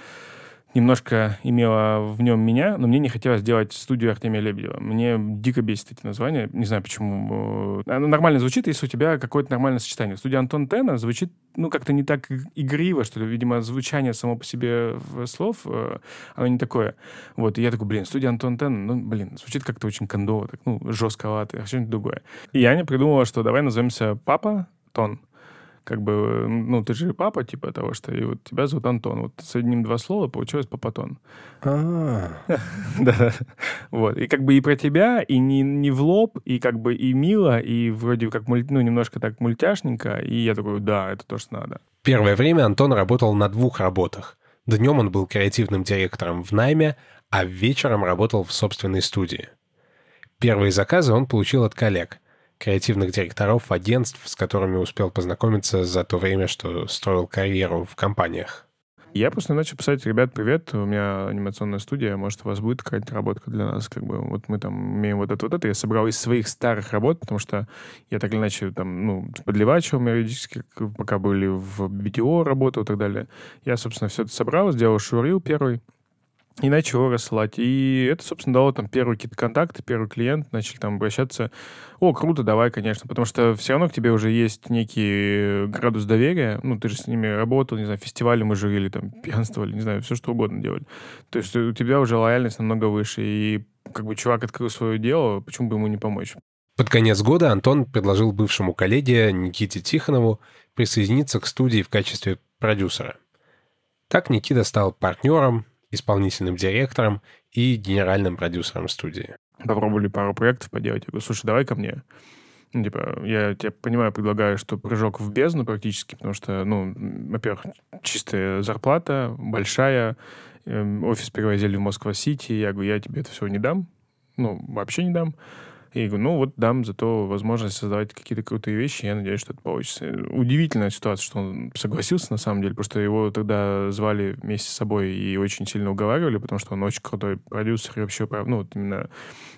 [SPEAKER 3] немножко имела в нем меня, но мне не хотелось делать студию Артемия Лебедева. Мне дико бесит эти названия. Не знаю, почему. Оно нормально звучит, если у тебя какое-то нормальное сочетание. Студия Антон Тена звучит, ну, как-то не так игриво, что ли. Видимо, звучание само по себе слов, э, оно не такое. Вот, и я такой, блин, студия Антон Тена, ну, блин, звучит как-то очень кондово, так, ну, жестковато, что-нибудь другое. И Аня придумала, что давай назовемся Папа Тон как бы, ну, ты же папа, типа того, что и вот тебя зовут Антон. Вот соединим два слова, получилось Папатон.
[SPEAKER 2] А.
[SPEAKER 3] Да. Вот. И как бы и про тебя, и не, не в лоб, и как бы и мило, и вроде как, ну, немножко так мультяшненько. И я такой, да, это то, что надо.
[SPEAKER 2] Первое время Антон работал на двух работах. Днем он был креативным директором в найме, а вечером работал в собственной студии. Первые заказы он получил от коллег — креативных директоров агентств, с которыми успел познакомиться за то время, что строил карьеру в компаниях.
[SPEAKER 3] Я просто начал писать, ребят, привет, у меня анимационная студия, может, у вас будет какая-то работа для нас, как бы, вот мы там имеем вот это, вот это. Я собрал из своих старых работ, потому что я так или иначе там, ну, подливачил юридически, пока были в BTO работал и так далее. Я, собственно, все это собрал, сделал шурил первый, и его рассылать. И это, собственно, дало там первые какие-то контакты, первый клиент, начали там обращаться. О, круто, давай, конечно, потому что все равно к тебе уже есть некий градус доверия. Ну, ты же с ними работал, не знаю, фестивали мы журили, там, пьянствовали, не знаю, все что угодно делали. То есть у тебя уже лояльность намного выше. И как бы чувак открыл свое дело, почему бы ему не помочь?
[SPEAKER 2] Под конец года Антон предложил бывшему коллеге Никите Тихонову присоединиться к студии в качестве продюсера. Так Никита стал партнером, исполнительным директором и генеральным продюсером студии.
[SPEAKER 3] Попробовали пару проектов поделать. Я говорю, слушай, давай ко мне. Ну, типа, я тебе понимаю, предлагаю, что прыжок в бездну практически, потому что, ну, во-первых, чистая зарплата, большая, эм, офис перевозили в Москва-Сити, я говорю, я тебе это все не дам, ну, вообще не дам. И говорю, ну вот дам зато возможность создавать какие-то крутые вещи, я надеюсь, что это получится. Удивительная ситуация, что он согласился на самом деле, потому что его тогда звали вместе с собой и очень сильно уговаривали, потому что он очень крутой продюсер и вообще, ну вот именно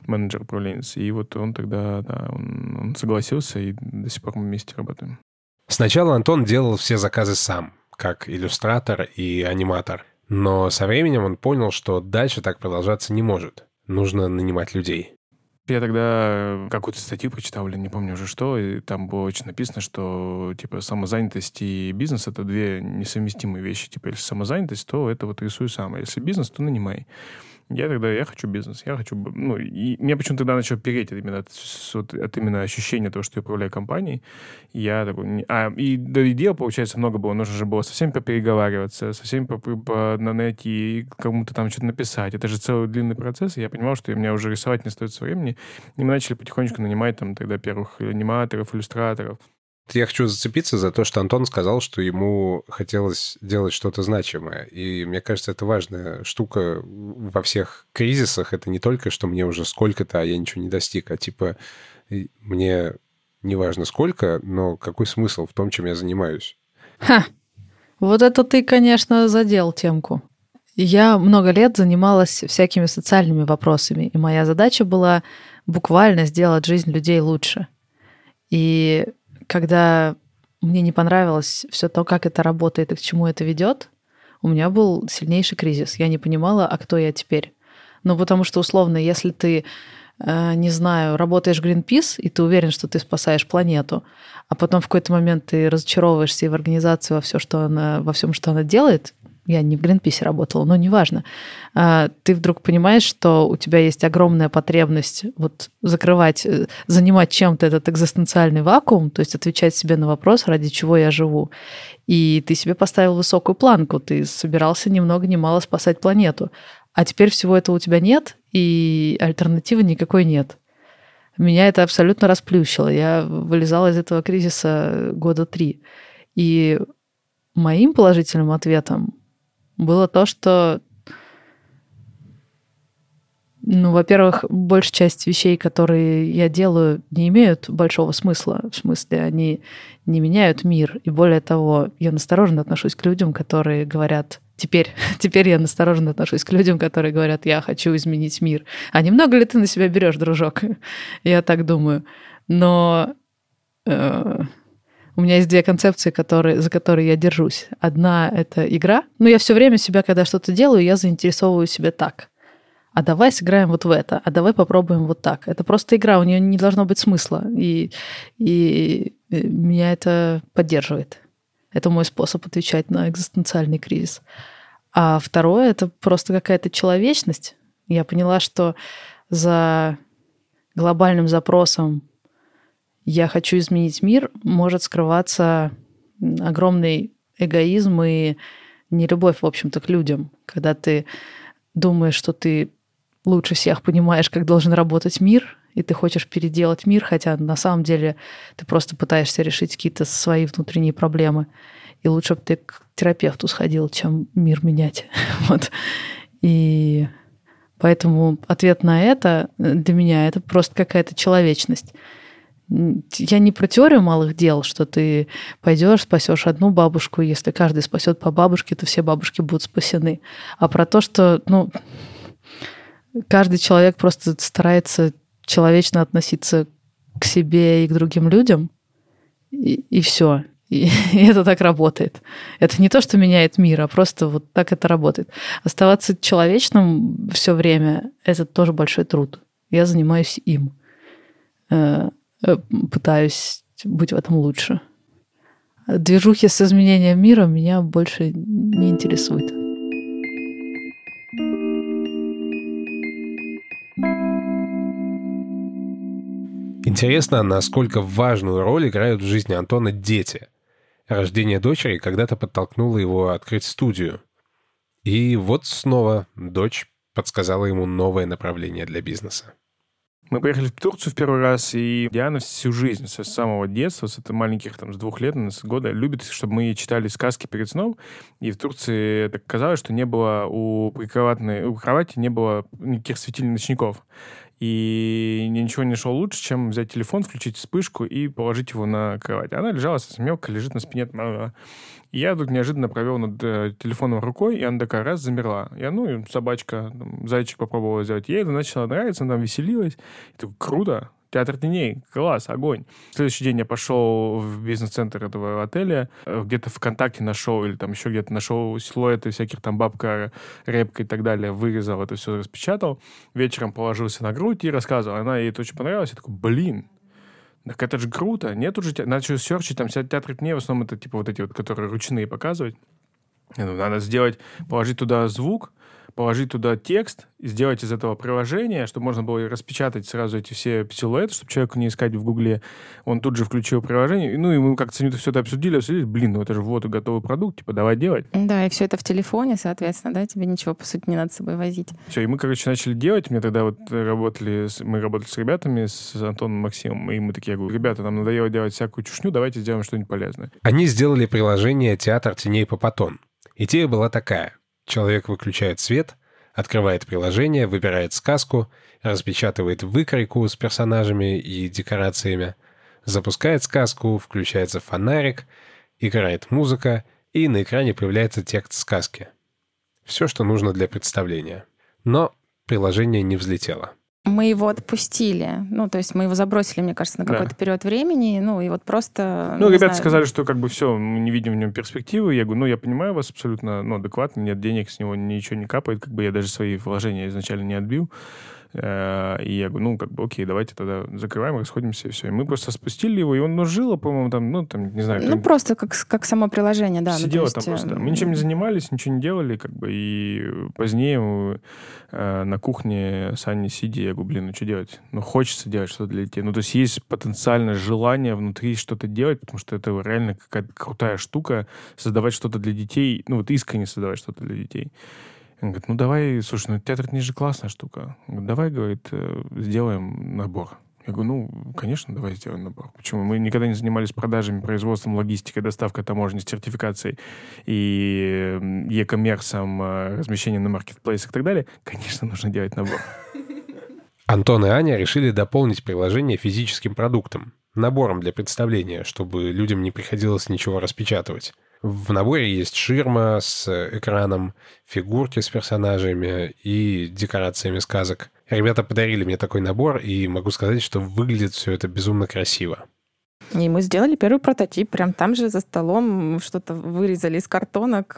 [SPEAKER 3] менеджер управленец. И вот он тогда, да, он, он согласился, и до сих пор мы вместе работаем.
[SPEAKER 2] Сначала Антон делал все заказы сам, как иллюстратор и аниматор. Но со временем он понял, что дальше так продолжаться не может. Нужно нанимать людей.
[SPEAKER 3] Я тогда какую-то статью прочитал, или не помню уже что, и там было очень написано, что, типа, самозанятость и бизнес — это две несовместимые вещи. Типа, если самозанятость, то это вот рисуй сам, а если бизнес, то нанимай. Я тогда, я хочу бизнес, я хочу... Ну, и мне почему-то тогда начал переть именно от, от, от именно ощущения того, что я управляю компанией. Я такой... А, и, да, и дел, получается, много было. Нужно же было со всеми попереговариваться, со всеми по, по, найти, кому-то там что-то написать. Это же целый длинный процесс, и я понимал, что у меня уже рисовать не остается времени. И мы начали потихонечку нанимать там тогда первых аниматоров, иллюстраторов.
[SPEAKER 2] Я хочу зацепиться за то, что Антон сказал, что ему хотелось делать что-то значимое. И мне кажется, это важная штука во всех кризисах. Это не только, что мне уже сколько-то, а я ничего не достиг, а типа мне не важно сколько, но какой смысл в том, чем я занимаюсь.
[SPEAKER 1] Ха, вот это ты, конечно, задел темку. Я много лет занималась всякими социальными вопросами, и моя задача была буквально сделать жизнь людей лучше. И когда мне не понравилось все то, как это работает и к чему это ведет, у меня был сильнейший кризис. Я не понимала, а кто я теперь. Ну, потому что, условно, если ты, э, не знаю, работаешь в Greenpeace, и ты уверен, что ты спасаешь планету, а потом в какой-то момент ты разочаровываешься и в организации во, все, что она, во всем, что она делает, я не в Гринписе работала, но неважно, а, ты вдруг понимаешь, что у тебя есть огромная потребность вот закрывать, э, занимать чем-то этот экзистенциальный вакуум, то есть отвечать себе на вопрос, ради чего я живу. И ты себе поставил высокую планку, ты собирался ни много ни мало спасать планету. А теперь всего этого у тебя нет, и альтернативы никакой нет. Меня это абсолютно расплющило. Я вылезала из этого кризиса года три. И моим положительным ответом было то, что ну, во-первых, большая часть вещей, которые я делаю, не имеют большого смысла. В смысле, они не меняют мир. И более того, я настороженно отношусь к людям, которые говорят, теперь, теперь я настороженно отношусь к людям, которые говорят, я хочу изменить мир. А немного ли ты на себя берешь, дружок? я так думаю. Но э, у меня есть две концепции, которые, за которые я держусь. Одна — это игра. Ну, я все время себя, когда что-то делаю, я заинтересовываю себя так. А давай сыграем вот в это, а давай попробуем вот так. Это просто игра, у нее не должно быть смысла. И, и меня это поддерживает. Это мой способ отвечать на экзистенциальный кризис. А второе — это просто какая-то человечность. Я поняла, что за глобальным запросом я хочу изменить мир, может скрываться огромный эгоизм и нелюбовь, в общем-то, к людям. Когда ты думаешь, что ты лучше всех понимаешь, как должен работать мир, и ты хочешь переделать мир, хотя на самом деле ты просто пытаешься решить какие-то свои внутренние проблемы. И лучше бы ты к терапевту сходил, чем мир менять. вот. И поэтому ответ на это для меня это просто какая-то человечность я не про теорию малых дел, что ты пойдешь, спасешь одну бабушку, если каждый спасет по бабушке, то все бабушки будут спасены. А про то, что ну, каждый человек просто старается человечно относиться к себе и к другим людям, и, и все. И, и это так работает. Это не то, что меняет мир, а просто вот так это работает. Оставаться человечным все время – это тоже большой труд. Я занимаюсь им э, пытаюсь быть в этом лучше. Движухи с изменением мира меня больше не интересуют.
[SPEAKER 2] Интересно, насколько важную роль играют в жизни Антона дети. Рождение дочери когда-то подтолкнуло его открыть студию. И вот снова дочь подсказала ему новое направление для бизнеса.
[SPEAKER 3] Мы поехали в Турцию в первый раз, и Диана всю жизнь, с самого детства, с это маленьких, там, с двух лет, с года, любит, чтобы мы читали сказки перед сном. И в Турции так казалось, что не было у у кровати не было никаких светильных ночников. И ничего не шло лучше, чем взять телефон, включить вспышку и положить его на кровать. Она лежала, мелко лежит на спине. И я вдруг неожиданно провел над э, телефоном рукой, и она такая раз замерла. Я, ну, собачка, там, зайчик попробовала сделать. Ей это начало нравиться, она там веселилась. И такой, круто, Театр теней, класс, огонь. В следующий день я пошел в бизнес-центр этого отеля, э, где-то ВКонтакте нашел, или там еще где-то нашел силуэты всяких там бабка, репка и так далее, вырезал это все, распечатал. Вечером положился на грудь и рассказывал. Она ей это очень понравилось. Я такой, блин, так это же круто. Нет уже... Начал серчить, там вся театр дней, в основном это типа вот эти вот, которые ручные показывать. Надо сделать, положить туда звук, положить туда текст, сделать из этого приложение, чтобы можно было распечатать сразу эти все силуэты, чтобы человеку не искать в Гугле. Он тут же включил приложение. Ну, и мы как-то все это обсудили, обсудили. Блин, ну это же вот и готовый продукт, типа, давай делать.
[SPEAKER 4] Да, и все это в телефоне, соответственно, да, тебе ничего, по сути, не надо с собой возить.
[SPEAKER 3] Все, и мы, короче, начали делать. Мне тогда вот работали, с- мы работали с ребятами, с Антоном Максимом, и мы такие, я говорю, ребята, нам надоело делать всякую чушню, давайте сделаем что-нибудь полезное.
[SPEAKER 2] Они сделали приложение «Театр теней Папатон». Идея была такая. Человек выключает свет, открывает приложение, выбирает сказку, распечатывает выкройку с персонажами и декорациями, запускает сказку, включается фонарик, играет музыка, и на экране появляется текст сказки. Все, что нужно для представления. Но приложение не взлетело.
[SPEAKER 4] Мы его отпустили. Ну, то есть мы его забросили, мне кажется, на
[SPEAKER 3] Да.
[SPEAKER 4] какой-то период времени. Ну, и вот просто...
[SPEAKER 3] Ну, ребята
[SPEAKER 4] знаю,
[SPEAKER 3] сказали, что как бы все, мы не видим в нем перспективы. Я говорю, ну, я понимаю вас абсолютно, ну, адекватно, нет денег, с него ничего не капает, как бы я даже свои вложения изначально не отбил. Э, И я говорю, ну, как бы, окей, давайте тогда закрываем, расходимся, и все. И мы просто спустили его, и он ну, жило, по-моему, там, ну, там, не знаю,
[SPEAKER 4] Ну,
[SPEAKER 3] там
[SPEAKER 4] просто как, как само приложение, да. ну,
[SPEAKER 3] сидело
[SPEAKER 4] есть,
[SPEAKER 3] там просто. да.
[SPEAKER 4] э,
[SPEAKER 3] Мы ничем не занимались, ничего не делали, как бы, и позднее э, на кухне с Аней сидя, я говорю, блин, ну что делать? Ну, хочется делать что-то для детей. Ну, то есть есть потенциальное желание внутри что-то делать, потому что это реально какая-то крутая штука, создавать что-то для детей, ну, вот искренне создавать что-то для детей. Он говорит, ну давай, слушай, ну театр это же классная штука. Он говорит, давай, говорит, э, сделаем набор. Я говорю, ну, конечно, давай сделаем набор. Почему? Мы никогда не занимались продажами, производством, логистикой, доставкой, таможней, сертификацией и м, e-коммерсом, э, размещением на маркетплейсах и так далее. Конечно, нужно делать набор.
[SPEAKER 2] Антон и Аня решили дополнить приложение физическим продуктом, набором для представления, чтобы людям не приходилось ничего распечатывать. В наборе есть ширма с экраном, фигурки с персонажами и декорациями сказок. Ребята подарили мне такой набор, и могу сказать, что выглядит все это безумно красиво.
[SPEAKER 4] И мы сделали первый прототип. Прям там же за столом что-то вырезали из картонок,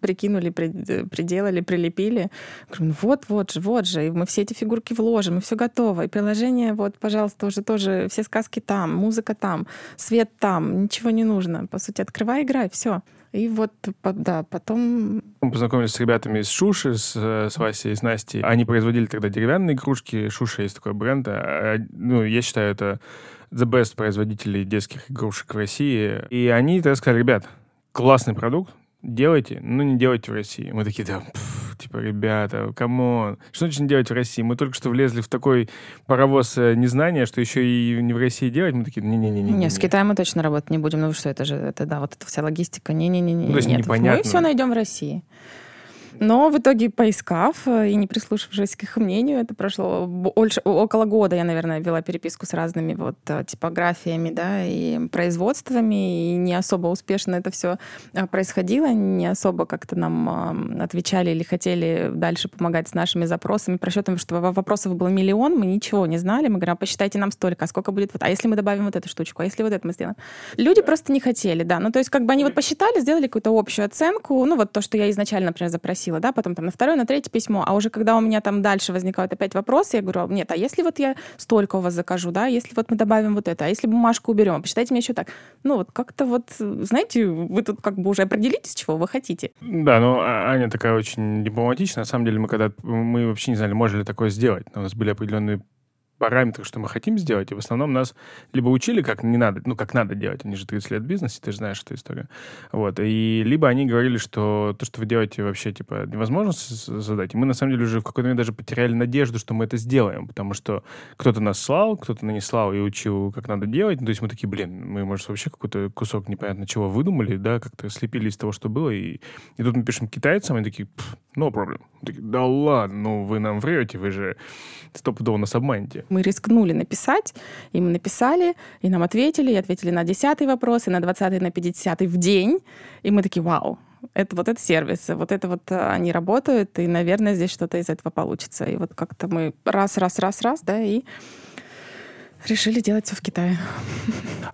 [SPEAKER 4] прикинули, при- приделали, прилепили. Говорю, ну вот, вот же, вот же. И мы все эти фигурки вложим, и все готово. И приложение, вот, пожалуйста, уже тоже все сказки там, музыка там, свет там, ничего не нужно. По сути, открывай, играй, все. И вот, да, потом
[SPEAKER 3] Мы познакомились с ребятами из Шуши, с, э, с Васей, с Настей. Они производили тогда деревянные игрушки. Шуша есть такой бренд. а, Ну, я считаю, это the best производители детских игрушек в России. И они тогда сказали, ребят, классный продукт, делайте, но не делайте в России. Мы такие, да, типа, ребята, come on. Что значит не делать в России? Мы только что влезли в такой паровоз э, незнания, что еще и не в России делать. Мы такие, не-не-не.
[SPEAKER 4] Не, с Китаем мы точно работать не будем. Ну что, это же, это да, вот эта вся логистика. Не-не-не.
[SPEAKER 3] Ну, то есть непонятно.
[SPEAKER 4] мы все найдем в России. Но в итоге, поискав э, и не прислушавшись к их мнению, это прошло бо- больше- около года. Я, наверное, вела переписку с разными вот э, типографиями, да, и производствами, и не особо успешно это все происходило, не особо как-то нам э, отвечали или хотели дальше помогать с нашими запросами, просчетами, что во- вопросов было миллион, мы ничего не знали. Мы говорим, а посчитайте нам столько, а сколько будет вот, а если мы добавим вот эту штучку, а если вот это мы сделаем? Люди просто не хотели, да. Ну, то есть, как бы они вот посчитали, сделали какую-то общую оценку, ну, вот то, что я изначально, например, запросила, да, потом там на второе, на третье письмо, а уже когда у меня там дальше возникают опять вопросы, я говорю, нет, а если вот я столько у вас закажу, да, если вот мы добавим вот это, а если бумажку уберем, а посчитайте мне еще так. Ну, вот как-то вот, знаете, вы тут как бы уже определитесь, чего вы хотите.
[SPEAKER 3] Да, но А- Аня такая очень дипломатичная. На самом деле мы когда мы вообще не знали, можно ли такое сделать. У нас были определенные параметры, что мы хотим сделать, и в основном нас либо учили, как не надо, ну, как надо делать, они же 30 лет в бизнесе, ты же знаешь эту историю, вот, и либо они говорили, что то, что вы делаете, вообще, типа, невозможно задать, и мы, на самом деле, уже в какой-то момент даже потеряли надежду, что мы это сделаем, потому что кто-то нас слал, кто-то не слал и учил, как надо делать, ну, то есть мы такие, блин, мы, может, вообще какой-то кусок непонятно чего выдумали, да, как-то слепили из того, что было, и, и тут мы пишем китайцам, они такие, «Пф, no problem. Да ладно, ну вы нам врете, вы же стопудово нас обманете.
[SPEAKER 4] Мы рискнули написать, и мы написали, и нам ответили, и ответили на десятый вопрос, и на двадцатый, и на пятидесятый в день. И мы такие, вау, это вот это сервисы, вот это вот они работают, и, наверное, здесь что-то из этого получится. И вот как-то мы раз, раз, раз, раз, да, и решили делать все в Китае.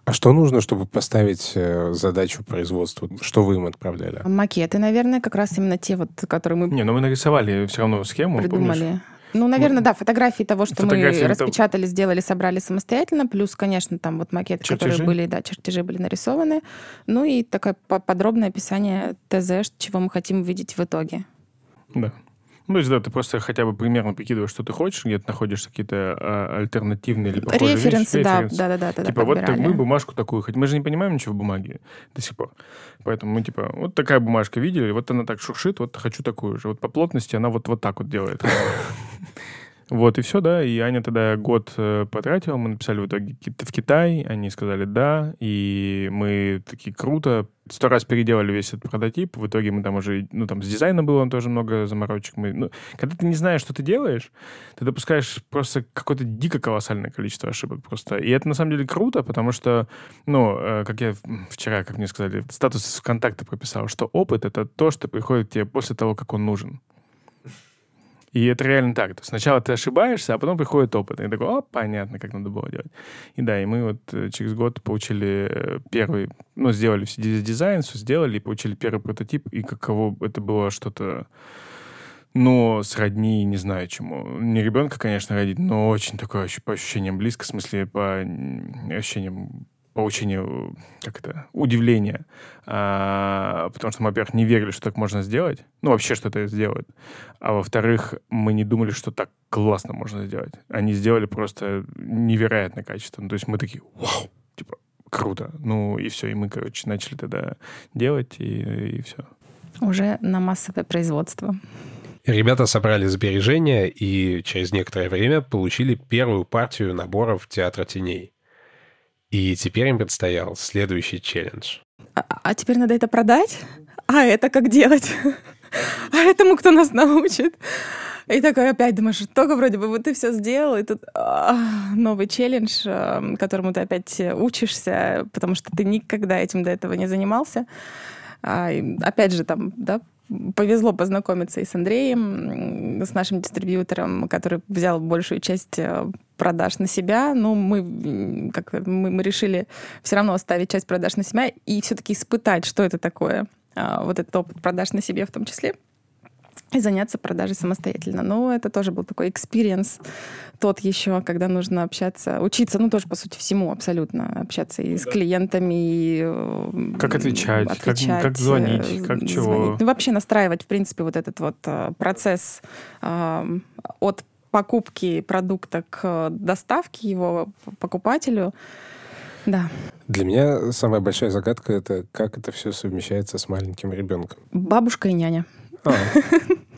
[SPEAKER 2] А что нужно, чтобы поставить э, задачу производству? Что вы им отправляли?
[SPEAKER 4] Макеты, наверное, как раз именно те вот, которые мы
[SPEAKER 3] Не, но мы нарисовали все равно схему, помнишь?
[SPEAKER 4] придумали. Ну, наверное, да, фотографии того, что
[SPEAKER 3] Фотографии
[SPEAKER 4] мы
[SPEAKER 3] это-
[SPEAKER 4] распечатали, сделали, собрали самостоятельно, плюс, конечно, там вот макеты, которые
[SPEAKER 3] Чертежи?
[SPEAKER 4] были, да, чертежи были нарисованы, ну и такое по- подробное описание ТЗ, чего мы хотим увидеть в итоге.
[SPEAKER 3] Да. Ну, то есть, да, ты просто хотя бы примерно прикидываешь, что ты хочешь, где ты находишь какие-то а, альтернативные или похожие
[SPEAKER 4] Референсы,
[SPEAKER 3] вещи.
[SPEAKER 4] да,
[SPEAKER 3] Референсы.
[SPEAKER 4] да, да, да, да.
[SPEAKER 3] Типа, вот так
[SPEAKER 4] подбирали.
[SPEAKER 3] мы бумажку такую хоть. Мы же не понимаем ничего в бумаге до сих пор. Поэтому мы, типа, вот такая бумажка видели, вот она так шуршит, вот хочу такую же. Вот по плотности она вот, вот так вот делает. Вот, и все, да. И Аня тогда год э, потратила, мы написали в итоге ки- в Китай, они сказали да, и мы такие круто, сто раз переделали весь этот прототип, в итоге мы там уже, ну, там с дизайном было тоже много заморочек. Мы, ну, когда ты не знаешь, что ты делаешь, ты допускаешь просто какое-то дико колоссальное количество ошибок просто. И это на самом деле круто, потому что, ну, э, как я вчера, как мне сказали, статус ВКонтакте прописал, что опыт — это то, что приходит тебе после того, как он нужен. И это реально так. То есть сначала ты ошибаешься, а потом приходит опыт. И такой, о, понятно, как надо было делать. И да, и мы вот э, через год получили э, первый, ну, сделали все диз- дизайн, все сделали, и получили первый прототип, и каково это было что-то, ну, сродни, не знаю чему. Не ребенка, конечно, родить, но очень такое по ощущениям близко, в смысле, по ощущениям получению, как это, удивления. А, потому что мы, во-первых, не верили, что так можно сделать. Ну, вообще, что это сделают. А во-вторых, мы не думали, что так классно можно сделать. Они сделали просто невероятное качество. Ну, то есть мы такие, вау, типа, круто. Ну, и все. И мы, короче, начали тогда делать, и, и все.
[SPEAKER 4] Уже на массовое производство.
[SPEAKER 2] Ребята собрали сбережения и через некоторое время получили первую партию наборов театра теней. И теперь им предстоял следующий челлендж.
[SPEAKER 4] А, а теперь надо это продать? А это как делать? А этому кто нас научит? И такой опять думаешь, только вроде бы вот ты все сделал, и тут а, новый челлендж, а, которому ты опять учишься, потому что ты никогда этим до этого не занимался. А, опять же, там, да, повезло познакомиться и с Андреем, с нашим дистрибьютором, который взял большую часть э, продаж на себя. Ну, мы, как мы, мы решили все равно оставить часть продаж на себя и все-таки испытать, что это такое, а, вот этот опыт продаж на себе в том числе, и заняться продажей самостоятельно. Но это тоже был такой experience тот еще, когда нужно общаться, учиться, ну, тоже, по сути, всему абсолютно общаться и с клиентами, и э,
[SPEAKER 3] Как отвечать, как-
[SPEAKER 4] отвечать,
[SPEAKER 3] как звонить,
[SPEAKER 4] э,
[SPEAKER 3] как чего.
[SPEAKER 4] звонить. Ну, вообще настраивать, в принципе, вот этот вот э, процесс э, от покупки продукта к доставке его покупателю. Да.
[SPEAKER 2] Для меня самая большая загадка — это как это все совмещается с маленьким ребенком.
[SPEAKER 4] Бабушка и няня.
[SPEAKER 2] А,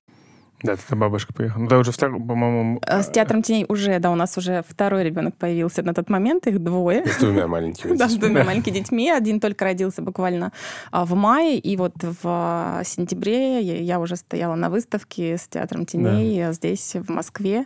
[SPEAKER 3] Да, тогда бабушка приехала. Ну, да, уже второй, по-моему...
[SPEAKER 4] А С театром теней уже, да, у нас уже второй ребенок появился на тот момент, их двое.
[SPEAKER 2] с двумя маленькими
[SPEAKER 4] Да, с двумя маленькими детьми. Один только родился буквально а, в мае, и вот в сентябре я уже стояла на выставке с театром теней а, здесь, в Москве.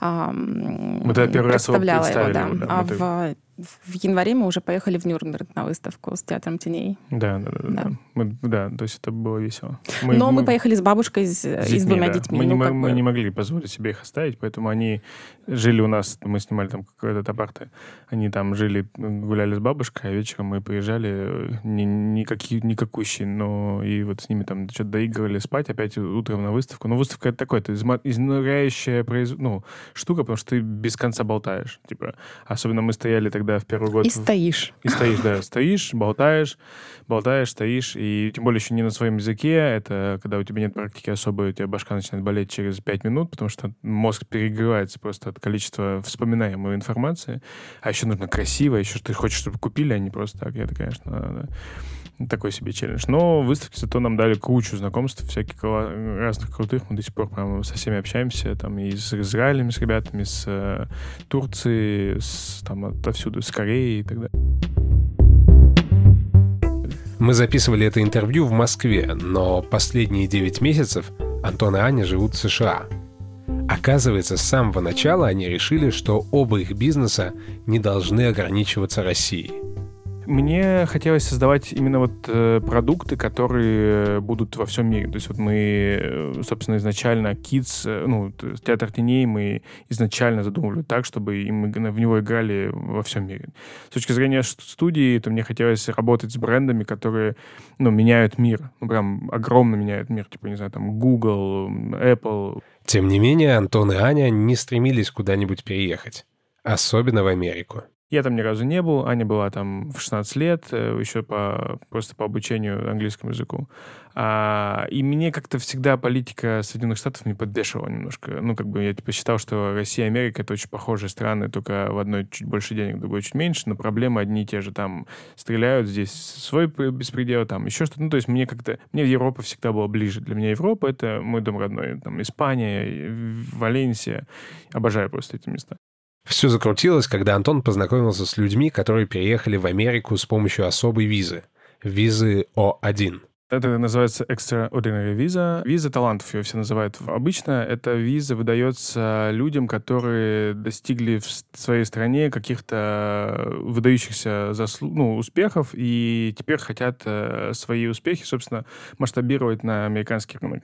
[SPEAKER 3] Мы тогда первый раз его
[SPEAKER 4] представляла
[SPEAKER 3] его, да,
[SPEAKER 4] А в, в январе мы уже поехали в Нюрнберг на выставку с театром теней.
[SPEAKER 3] Да, да, да, да.
[SPEAKER 4] Да.
[SPEAKER 3] Мы, да то есть это было весело.
[SPEAKER 4] Но мы, поехали с бабушкой с- и с двумя
[SPEAKER 3] да.
[SPEAKER 4] детьми.
[SPEAKER 3] Мы, не,
[SPEAKER 4] Ну, как
[SPEAKER 3] мы
[SPEAKER 4] бы-
[SPEAKER 3] не могли позволить себе их оставить, поэтому они жили у нас, мы снимали там какое-то апарты, они там жили, гуляли с бабушкой, а вечером мы приезжали, э, ни, никакие, никакущие, но и вот с ними там что-то доигрывали спать, опять утром на выставку. Но выставка это такое, это изнуряющая произ... ну, штука, потому что ты без конца болтаешь. Типа, особенно мы стояли тогда в первый год
[SPEAKER 4] И стоишь.
[SPEAKER 3] и стоишь, да, стоишь, болтаешь, болтаешь, стоишь, и тем более еще не на своем языке, это когда у тебя нет практики особой, у тебя башка начинает болеть через пять минут, потому что мозг перегревается просто от количества вспоминаемой информации, а еще нужно красиво, еще что ты хочешь, чтобы купили, а не просто так, это, конечно, да, такой себе челлендж. Но выставки зато нам дали кучу знакомств, всяких разных крутых, мы до сих пор прямо со всеми общаемся, там и с Израилем, с ребятами, с э, Турции, с, там отовсюду, с Кореей и так далее.
[SPEAKER 2] Мы записывали это интервью в Москве, но последние 9 месяцев Антон и Аня живут в США. Оказывается, с самого начала они решили, что оба их бизнеса не должны ограничиваться Россией.
[SPEAKER 3] Мне хотелось создавать именно вот э, продукты, которые будут во всем мире. То есть вот мы, э, собственно, изначально Kids, э, ну, театр теней мы изначально задумывали так, чтобы и мы г- в него играли во всем мире. С точки зрения студии, то мне хотелось работать с брендами, которые, ну, меняют мир. Ну, прям огромно меняют мир. Типа, не знаю, там, Google, Apple.
[SPEAKER 2] Тем не менее, Антон и Аня не стремились куда-нибудь переехать. Особенно в Америку.
[SPEAKER 3] Я там ни разу не был, Аня была там в 16 лет, э, еще по, просто по обучению английскому языку. А, и мне как-то всегда политика Соединенных Штатов не подбешивала немножко. Ну, как бы я типа считал, что Россия и Америка — это очень похожие страны, только в одной чуть больше денег, в другой чуть меньше, но проблемы одни и те же. Там стреляют, здесь свой беспредел, там еще что-то. Ну, то есть мне как-то... Мне Европа всегда была ближе. Для меня Европа — это мой дом родной. Там Испания, Валенсия. Обожаю просто эти места.
[SPEAKER 2] Все закрутилось, когда Антон познакомился с людьми, которые переехали в Америку с помощью особой визы — визы О1.
[SPEAKER 3] Это называется extraordinary виза. Виза талантов ее все называют. Обычно эта виза выдается людям, которые достигли в своей стране каких-то выдающихся заслуг, ну, успехов и теперь хотят э, свои успехи, собственно, масштабировать на американский рынок.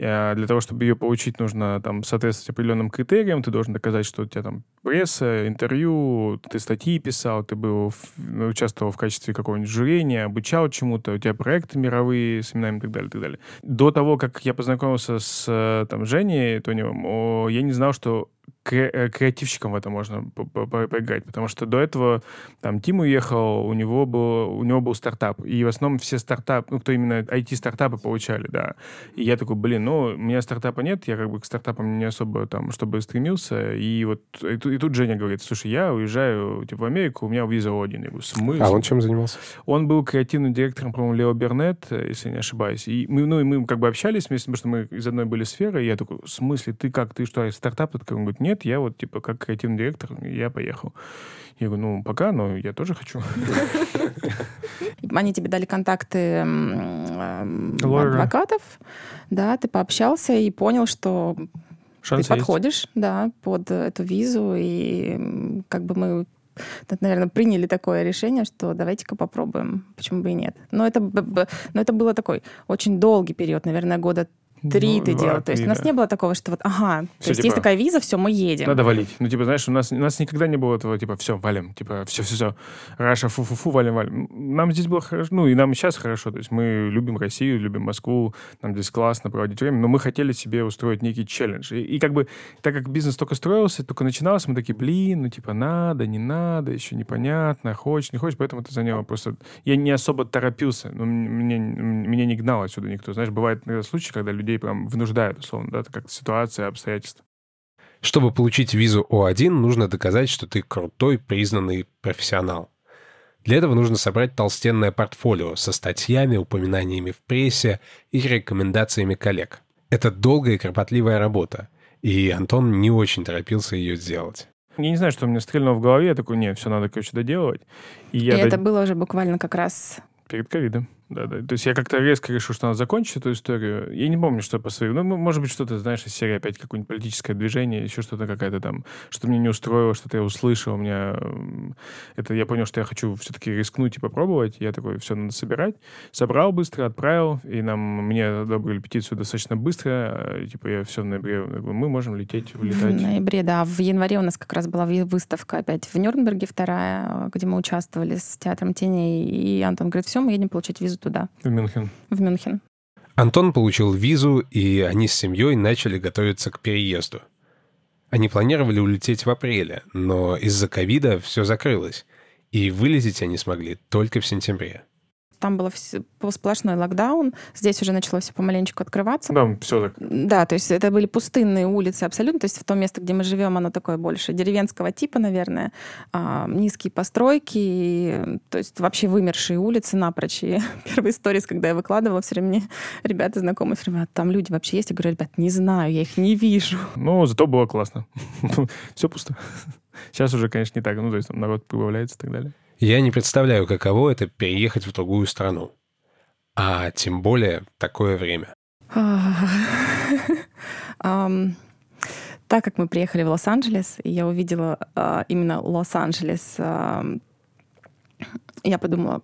[SPEAKER 3] А для того, чтобы ее получить, нужно там соответствовать определенным критериям. Ты должен доказать, что у тебя там пресса, интервью, ты статьи писал, ты был участвовал в качестве какого-нибудь жюрения, обучал чему-то, у тебя проекты мировые с именами и так далее, и так далее. До того, как я познакомился с э, там, Женей Тоневым, я не знал, что Э, креативщиком в это можно поиграть, потому что до этого там Тим уехал, у него был, у него был стартап, и в основном все стартапы, ну, кто именно IT-стартапы получали, да. И я такой, блин, ну, у меня стартапа нет, я как бы к стартапам не особо там, чтобы стремился, и вот и, и тут Женя говорит, слушай, я уезжаю типа, в Америку, у меня виза один. Я говорю, смысл?
[SPEAKER 2] А он чем занимался?
[SPEAKER 3] Он был креативным директором, по-моему, Лео Бернет, если не ошибаюсь. И мы, ну, и мы как бы общались вместе, потому что мы из одной были сферы, и я такой, в смысле, ты как, ты что, стартап? Он говорит, нет, я вот, типа, как креативный директор, я поехал. Я говорю, ну, пока, но я тоже хочу.
[SPEAKER 4] Они тебе дали контакты адвокатов, да, ты пообщался и понял, что ты подходишь, да, под эту визу, и как бы мы наверное, приняли такое решение, что давайте-ка попробуем, почему бы и нет. Но это, но это было такой очень долгий период, наверное, года Три ну, ты делал. То есть у нас не было такого, что вот, ага, все, то есть типа, есть такая виза, все, мы едем.
[SPEAKER 3] Надо валить. Ну, типа, знаешь, у нас, у нас никогда не было этого, типа, все, валим. Типа, все-все-все. Раша, фу-фу-фу, валим, валим. Нам здесь было хорошо, ну, и нам сейчас хорошо. То есть мы любим Россию, любим Москву, нам здесь классно проводить время, но мы хотели себе устроить некий челлендж. И, и как бы, так как бизнес только строился, только начинался, мы такие, блин, ну, типа, надо, не надо, еще непонятно, хочешь, не хочешь, поэтому это заняло просто... Я не особо торопился, но мне, меня не гнал отсюда никто. Знаешь, бывают случаи, когда людей людей прям вынуждают, условно, да, это как ситуация, обстоятельства.
[SPEAKER 2] Чтобы получить визу О1, нужно доказать, что ты крутой, признанный профессионал. Для этого нужно собрать толстенное портфолио со статьями, упоминаниями в прессе и рекомендациями коллег. Это долгая и кропотливая работа, и Антон не очень торопился ее сделать.
[SPEAKER 3] Я не знаю, что мне стрельнуло в голове, я такой, нет, все надо, короче, доделывать.
[SPEAKER 4] И, и я это было уже буквально как раз...
[SPEAKER 3] Перед ковидом. Да, да. То есть я как-то резко решил, что надо закончить эту историю. Я не помню, что по своему. Ну, может быть, что-то, знаешь, из серии опять какое-нибудь политическое движение, еще что-то какая-то там, что мне не устроило, что-то я услышал. У меня это я понял, что я хочу все-таки рискнуть и попробовать. Я такой, все надо собирать. Собрал быстро, отправил, и нам мне одобрили петицию достаточно быстро. Типа я все в ноябре, мы можем лететь, улетать.
[SPEAKER 4] В ноябре, да. В январе у нас как раз была выставка опять в Нюрнберге вторая, где мы участвовали с театром теней, и Антон говорит, все, мы едем получать визу туда.
[SPEAKER 3] В Мюнхен.
[SPEAKER 4] В Мюнхен.
[SPEAKER 2] Антон получил визу, и они с семьей начали готовиться к переезду. Они планировали улететь в апреле, но из-за ковида все закрылось, и вылететь они смогли только в сентябре
[SPEAKER 4] там был сплошной локдаун, здесь уже начало все помаленечку открываться.
[SPEAKER 3] Да, все так.
[SPEAKER 4] Да, то есть это были пустынные улицы абсолютно, то есть в том место, где мы живем, оно такое больше деревенского типа, наверное, а, низкие постройки, и, то есть вообще вымершие улицы напрочь. И первый сторис, когда я выкладывала, все время ребята знакомые, все время, «А там люди вообще есть? Я говорю, ребят, не знаю, я их не вижу.
[SPEAKER 3] Ну, зато было классно. все пусто. Сейчас уже, конечно, не так. Ну, то есть там народ прибавляется и так далее.
[SPEAKER 2] Я не представляю, каково это переехать в другую страну. А тем более такое время.
[SPEAKER 4] Так как мы приехали в Лос-Анджелес, я увидела а, именно Лос-Анджелес, я подумала,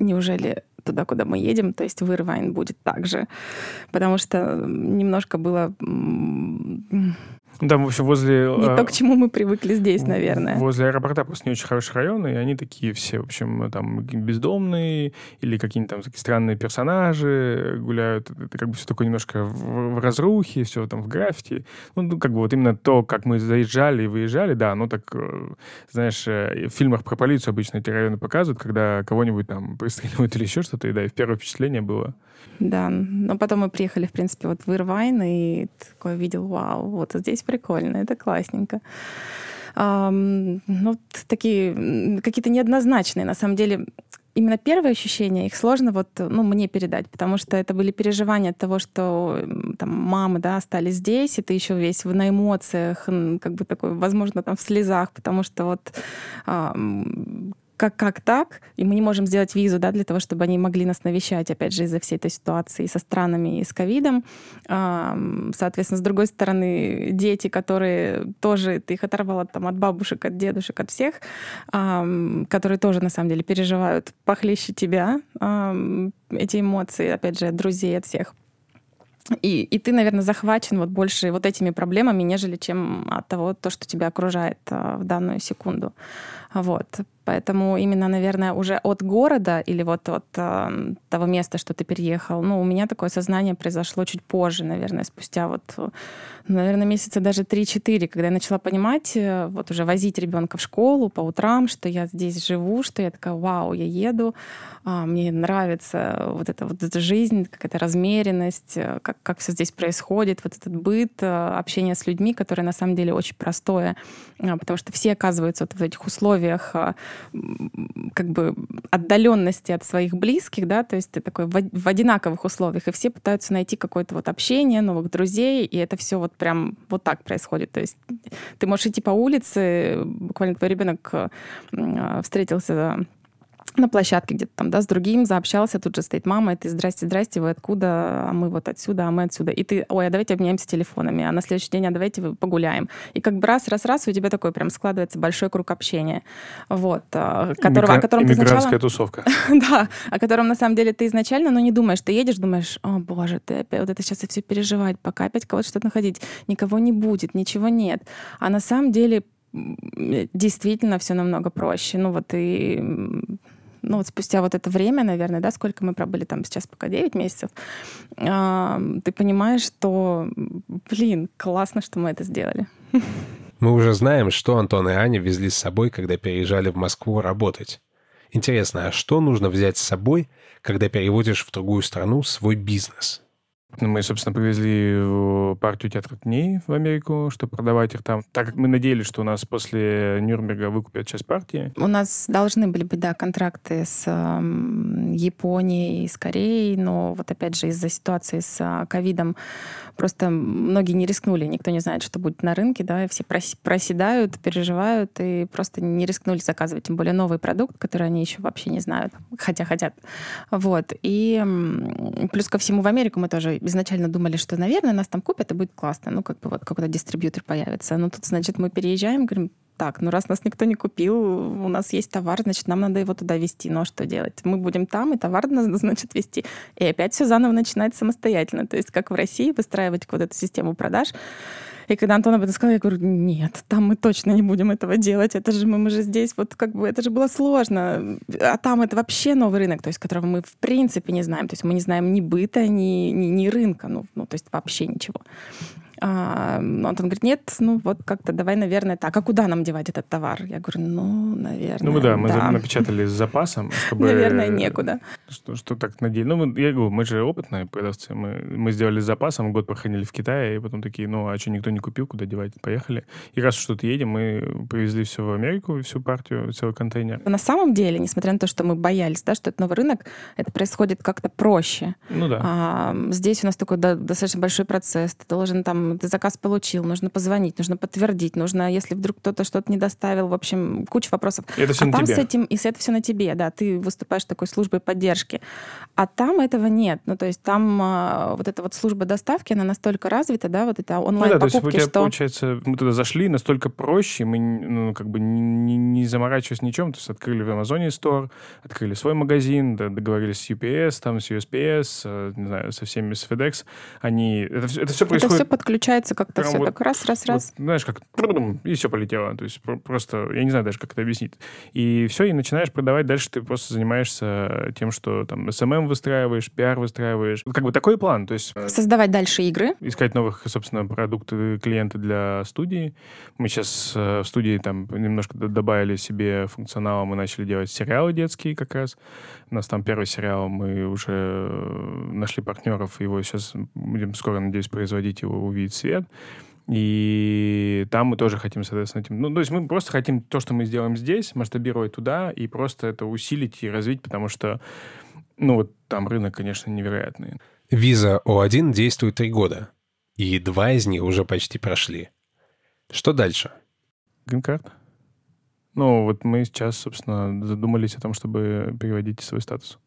[SPEAKER 4] неужели туда, куда мы едем, то есть в Ирвайн будет так же. Потому что немножко было
[SPEAKER 3] Там, в общем, возле...
[SPEAKER 4] Не
[SPEAKER 3] а,
[SPEAKER 4] то, к чему мы привыкли здесь, наверное.
[SPEAKER 3] Возле аэропорта просто не очень хороший район, и они такие все, в общем, там бездомные или какие-нибудь там такие странные персонажи гуляют. Это как бы все такое немножко в, в разрухе, все там в граффити. Ну, ну, как бы вот именно то, как мы заезжали и выезжали, да, оно так, э, знаешь, э, в фильмах про полицию обычно эти районы показывают, когда кого-нибудь там пристреливают или еще что-то, и да, и первое впечатление было.
[SPEAKER 4] Да, но потом мы приехали, в принципе, вот в Ирвайн, и такой видел, вау, вот здесь прикольно, это классненько. Ам, ну, такие какие-то неоднозначные, на самом деле, именно первые ощущения, их сложно вот, ну, мне передать, потому что это были переживания от того, что там мамы, да, остались здесь, и ты еще весь на эмоциях, как бы такой, возможно, там в слезах, потому что вот как, как так, и мы не можем сделать визу, да, для того, чтобы они могли нас навещать, опять же, из-за всей этой ситуации со странами, и с ковидом. Соответственно, с другой стороны, дети, которые тоже, ты их оторвала там от бабушек, от дедушек, от всех, которые тоже, на самом деле, переживают похлеще тебя эти эмоции, опять же, от друзей, от всех. И, и ты, наверное, захвачен вот больше вот этими проблемами, нежели чем от того, то, что тебя окружает а, в данную секунду. Вот. Поэтому именно, наверное, уже от города или вот от а, того места, что ты переехал, ну, у меня такое сознание произошло чуть позже, наверное, спустя вот, э, наверное, месяца даже 3-4, когда я начала понимать, э, вот уже возить ребенка в школу по утрам, что я здесь живу, что я такая, вау, я еду, а, мне нравится вот эта вот эта жизнь, какая-то размеренность, э, как, как все здесь происходит, вот этот быт, э, общение с людьми, которое на самом деле очень простое, а, потому что все оказываются вот в этих условиях а, м, как бы отдаленности от своих близких, да, то есть ты такой в, од- в одинаковых условиях, и все пытаются найти какое-то вот общение, новых друзей, и это все вот прям вот так происходит. То есть ты можешь идти по улице, буквально твой ребенок м, а, встретился на площадке где-то там, да, с другим, заобщался, тут же стоит мама, и ты, здрасте, здрасте, вы откуда, а мы вот отсюда, а мы отсюда. И ты, ой, а давайте обменяемся телефонами, а на следующий день, а давайте погуляем. И как бы раз, раз, раз, у тебя такой прям складывается большой круг общения, вот, а, которого, о
[SPEAKER 3] Иммигра-
[SPEAKER 4] котором ты сначала...
[SPEAKER 3] тусовка.
[SPEAKER 4] Да, о котором на самом деле ты изначально, ну, не думаешь. Ты едешь, думаешь, о, боже, ты опять вот это сейчас и все переживать, пока опять кого-то что-то находить. Никого не будет, ничего нет. А на самом деле действительно все намного проще. Ну, вот и ну, вот спустя вот это время, наверное, да, сколько мы пробыли там сейчас пока 9 месяцев, ты понимаешь, что, блин, классно, что мы это сделали.
[SPEAKER 2] Мы уже знаем, что Антон и Аня везли с собой, когда переезжали в Москву работать. Интересно, а что нужно взять с собой, когда переводишь в другую страну свой бизнес?
[SPEAKER 3] Мы, собственно, привезли партию театра дней в Америку, чтобы продавать их там. Так как мы надеялись, что у нас после Нюрнберга выкупят часть партии.
[SPEAKER 4] У нас должны были быть, да, контракты с Японией и с Кореей, но вот опять же из-за ситуации с а, ковидом просто многие не рискнули, никто не знает, что будет на рынке, да, и все прос- проседают, переживают и просто не рискнули заказывать, тем более новый продукт, который они еще вообще не знают, хотя хотят. Вот. И плюс ко всему в Америку мы тоже изначально думали, что, наверное, нас там купят, и будет классно. Ну, как бы вот какой-то дистрибьютор появится. Но тут, значит, мы переезжаем, говорим, так, ну раз нас никто не купил, у нас есть товар, значит, нам надо его туда везти. Ну а что делать? Мы будем там, и товар надо, значит, везти. И опять все заново начинать самостоятельно. То есть как в России выстраивать вот эту систему продаж. И когда Антон об этом сказал, я говорю, нет, там мы точно не будем этого делать. Это же мы, мы же здесь, вот как бы это же было сложно. А там это вообще новый рынок, то есть которого мы в принципе не знаем. То есть мы не знаем ни быта, ни, ни, ни рынка, ну, ну, то есть вообще ничего. А, Антон говорит, нет, ну вот как-то давай, наверное, так. А куда нам девать этот товар? Я говорю, ну, наверное,
[SPEAKER 3] Ну, мы, да, мы за- напечатали с запасом, чтобы...
[SPEAKER 4] Наверное, некуда.
[SPEAKER 3] Что, что так надеялись. Ну, мы- я говорю, мы же опытные продавцы. Мы, мы сделали с запасом, год проходили в Китае, и потом такие, ну, а что, никто не купил, куда девать? Поехали. И раз что-то едем, мы привезли все в Америку, всю партию, целый контейнер.
[SPEAKER 4] На самом деле, несмотря на то, что мы боялись, да, что это новый рынок, это происходит как-то проще.
[SPEAKER 3] Ну да.
[SPEAKER 4] А, здесь у нас такой да, достаточно большой процесс. Ты должен там, ты заказ получил, нужно позвонить, нужно подтвердить, нужно, если вдруг кто-то что-то не доставил, в общем, куча вопросов.
[SPEAKER 3] Это все
[SPEAKER 4] а
[SPEAKER 3] на
[SPEAKER 4] там
[SPEAKER 3] тебе.
[SPEAKER 4] с этим, и с это все на тебе, да, ты выступаешь такой службой поддержки. А там этого нет. Ну, то есть там а, вот эта вот служба доставки, она настолько развита, да, вот это
[SPEAKER 3] Ну да, то есть у
[SPEAKER 4] онлайн-покупки,
[SPEAKER 3] тебя,
[SPEAKER 4] что...
[SPEAKER 3] получается, мы туда зашли настолько проще, мы ну, как бы не, не заморачиваясь ничем, то есть открыли в Амазоне стор, открыли свой магазин, да, договорились с UPS, там, с USPS, э, не знаю, со всеми, с FedEx, они... Это, это все
[SPEAKER 4] Это
[SPEAKER 3] происходит...
[SPEAKER 4] все включается как-то все
[SPEAKER 3] вот-
[SPEAKER 4] так раз-раз-раз.
[SPEAKER 3] Вот, знаешь, как и все полетело. То есть про- просто, я не знаю даже, как это объяснить. И все, и начинаешь продавать. Дальше ты просто занимаешься тем, что там SMM выстраиваешь, пиар выстраиваешь. Как бы такой план. То есть э,
[SPEAKER 4] Создавать дальше игры.
[SPEAKER 3] искать новых, собственно, продукты, клиенты для студии. Мы сейчас э, в студии там немножко добавили себе функционала, мы начали делать сериалы детские как раз. У нас там первый сериал, мы уже э, нашли партнеров, его сейчас будем скоро, надеюсь, производить, его увидеть свет. И там мы тоже хотим, соответственно, этим... Ну, то есть мы просто хотим то, что мы сделаем здесь, масштабировать туда и просто это усилить и развить, потому что, ну, вот там рынок, конечно, невероятный.
[SPEAKER 2] Виза О1 действует три года, и два из них уже почти прошли. Что дальше?
[SPEAKER 3] Грин-карт. Ну, вот мы сейчас, собственно, задумались о том, чтобы переводить свой статус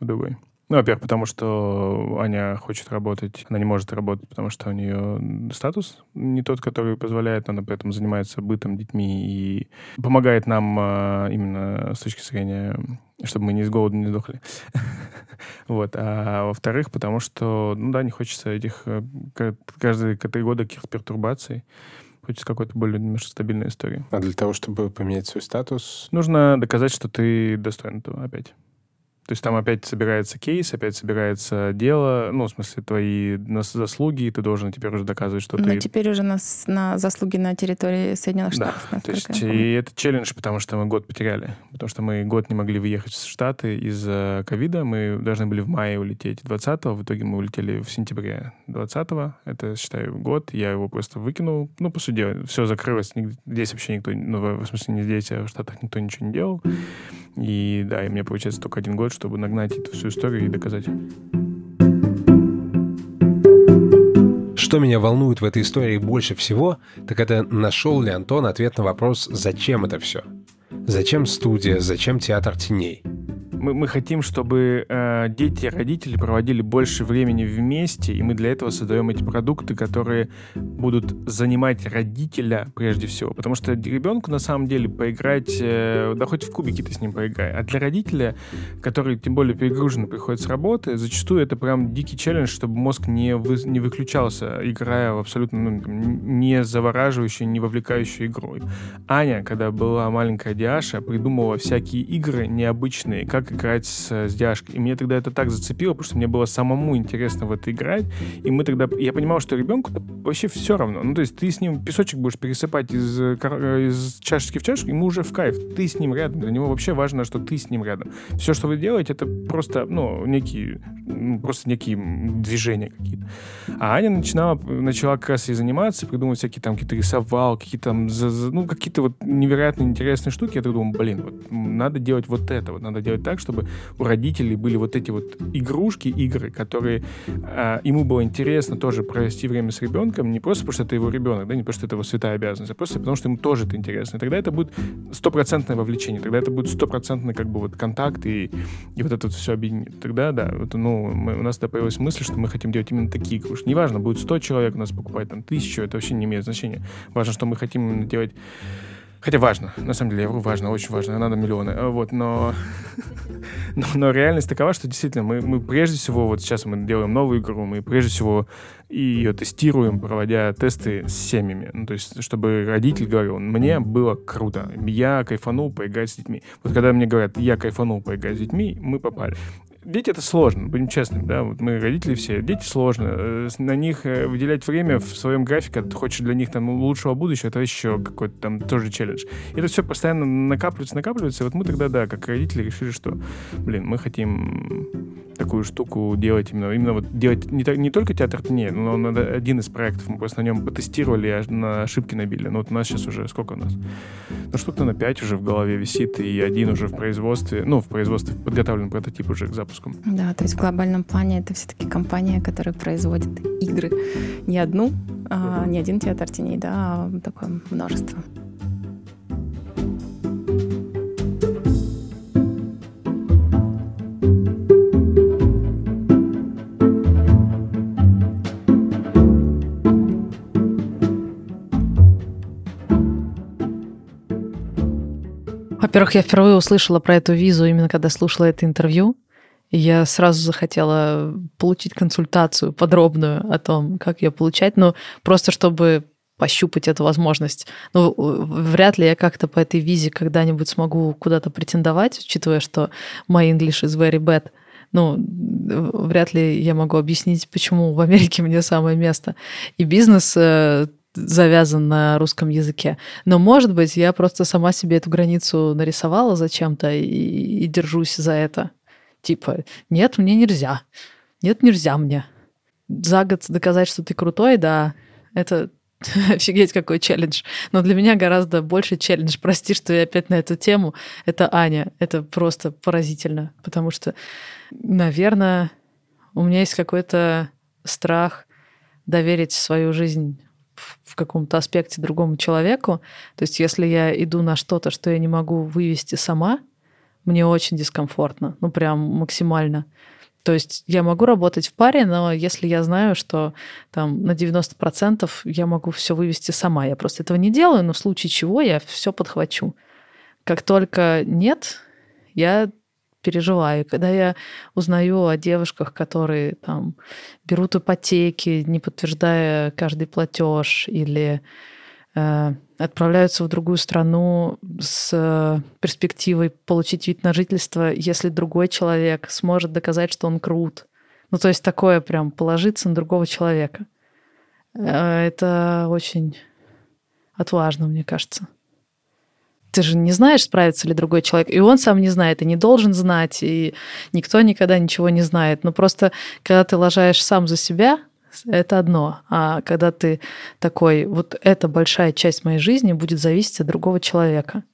[SPEAKER 3] в другой. Ну, во-первых, потому что Аня хочет работать, она не может работать, потому что у нее статус не тот, который позволяет, она при этом занимается бытом, детьми и помогает нам а, именно с точки зрения, чтобы мы не с голоду не сдохли. Вот. А во-вторых, потому что, ну да, не хочется этих э, ка- каждые три года каких-то пертурбаций. Хочется какой-то более немножко стабильной истории.
[SPEAKER 2] А для того, чтобы поменять свой статус,
[SPEAKER 3] Нужно доказать, что ты достоин этого опять. То есть там опять собирается кейс, опять собирается дело, ну, в смысле, твои заслуги, и ты должен теперь уже доказывать, что
[SPEAKER 4] Но
[SPEAKER 3] ты...
[SPEAKER 4] теперь уже на, на заслуги на территории Соединенных
[SPEAKER 3] Да,
[SPEAKER 4] Штатов.
[SPEAKER 3] То
[SPEAKER 4] насколько
[SPEAKER 3] есть и это челлендж, потому что мы год потеряли. Потому что мы год не могли выехать в Штаты из-за ковида. Мы должны были в мае улететь 20-го. В итоге мы улетели в сентябре 20-го. Это, считаю, год. Я его просто выкинул. Ну, по сути, все закрылось. Здесь вообще никто... Ну, в смысле, не здесь, а в Штатах никто ничего не делал. И да, и мне получается только один год, чтобы нагнать эту всю историю и доказать.
[SPEAKER 2] Что меня волнует в этой истории больше всего, так это нашел ли Антон ответ на вопрос, зачем это все? Зачем студия, зачем театр теней?
[SPEAKER 3] Мы, мы хотим, чтобы э, дети и родители проводили больше времени вместе, и мы для этого создаем эти продукты, которые будут занимать родителя прежде всего. Потому что ребенку на самом деле поиграть, э, да хоть в кубики ты с ним поиграй, а для родителя, который тем более перегружен приходит с работы, зачастую это прям дикий челлендж, чтобы мозг не, вы, не выключался, играя в абсолютно ну, не завораживающую, не вовлекающую игру. Аня, когда была маленькая Диаша, придумывала всякие игры необычные, как играть с, с Диашкой. И мне тогда это так зацепило, потому что мне было самому интересно в это играть. И мы тогда... Я понимал, что ребенку вообще все равно. Ну, то есть ты с ним песочек будешь пересыпать из, э, э, из чашечки в чашку, ему уже в кайф. Ты с ним рядом. Для него вообще важно, что ты с ним рядом. Все, что вы делаете, это просто, ну, некие, просто некие движения какие-то. А Аня начинала, начала как раз и заниматься, придумывать всякие там какие-то рисовал, какие-то там, ну, какие-то вот невероятно интересные штуки. Я так думаю, блин, вот надо делать вот это, вот надо делать так, чтобы у родителей были вот эти вот игрушки, игры, которые а, ему было интересно тоже провести время с ребенком, не просто потому, что это его ребенок, да, не что это его святая обязанность, а просто потому, что ему тоже это интересно. И тогда это будет стопроцентное вовлечение, тогда это будет стопроцентный как бы вот контакт и, и вот это вот все объединит. Тогда, да, вот, ну, мы- у нас тогда появилась мысль, что мы хотим делать именно такие игрушки. Неважно, будет 100 человек у нас покупать, там, тысячу, это вообще не имеет значения. Важно, что мы хотим делать Хотя важно, на самом деле, я вру, важно, очень важно, надо миллионы. А, Вот, но, но, но реальность такова, что действительно мы, мы прежде всего, вот сейчас мы делаем новую игру, мы прежде всего ее тестируем, проводя тесты с семьями. Ну, то есть, чтобы родитель говорил, мне было круто, я кайфанул поиграть с детьми. Вот когда мне говорят, я кайфанул поиграть с детьми, мы попали. Дети это сложно, будем честными, да, вот мы родители все, дети сложно, Э, на них э, выделять время в своем графике, ты хочешь для них там лучшего будущего, это еще какой-то там тоже челлендж. И это все постоянно накапливается, накапливается, и вот мы тогда, да, как родители решили, что, блин, мы хотим такую штуку делать именно, именно вот делать не, не только театр теней, но он один из проектов, мы просто на нем потестировали, аж на ошибки набили. Ну вот у нас сейчас уже, сколько у нас? Ну штук на 5 уже в голове висит, и один уже в производстве, ну в производстве подготовлен прототип уже к запуску.
[SPEAKER 4] Да, то есть в глобальном плане это все-таки компания, которая производит игры. Не одну, а не один театр теней, да, а такое множество.
[SPEAKER 1] Во-первых, я впервые услышала про эту визу именно когда слушала это интервью. Я сразу захотела получить консультацию подробную о том, как ее получать, ну, просто чтобы пощупать эту возможность. Ну, вряд ли я как-то по этой визе когда-нибудь смогу куда-то претендовать, учитывая, что my English is very bad. Ну, вряд ли я могу объяснить, почему в Америке мне самое место. И бизнес э, завязан на русском языке. Но, может быть, я просто сама себе эту границу нарисовала зачем-то и, и держусь за это. Типа, нет, мне нельзя. Нет, нельзя мне. За год доказать, что ты крутой, да, это Офигеть, какой челлендж. Но для меня гораздо больше челлендж. Прости, что я опять на эту тему. Это Аня. Это просто поразительно. Потому что, наверное, у меня есть какой-то страх доверить свою жизнь в каком-то аспекте другому человеку. То есть если я иду на что-то, что я не могу вывести сама, мне очень дискомфортно. Ну, прям максимально. То есть я могу работать в паре, но если я знаю, что там на 90% я могу все вывести сама, я просто этого не делаю, но в случае чего я все подхвачу. Как только нет, я переживаю. Когда я узнаю о девушках, которые там берут ипотеки, не подтверждая каждый платеж, или отправляются в другую страну с перспективой получить вид на жительство, если другой человек сможет доказать, что он крут. Ну, то есть такое прям положиться на другого человека. Э, это очень отважно, мне кажется. Ты же не знаешь, справится ли другой человек, и он сам не знает, и не должен знать, и никто никогда ничего не знает. Но просто, когда ты лажаешь сам за себя, это одно. А когда ты такой, вот эта большая часть моей жизни будет зависеть от другого человека,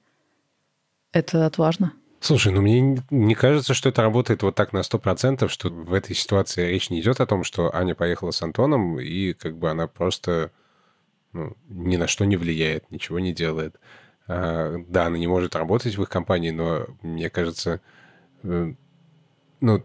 [SPEAKER 1] это отважно.
[SPEAKER 2] Слушай, ну мне не кажется, что это работает вот так на 100%, что в этой ситуации речь не идет о том, что Аня поехала с Антоном, и как бы она просто ну, ни на что не влияет, ничего не делает. А, да, она не может работать в их компании, но мне кажется, э, ну,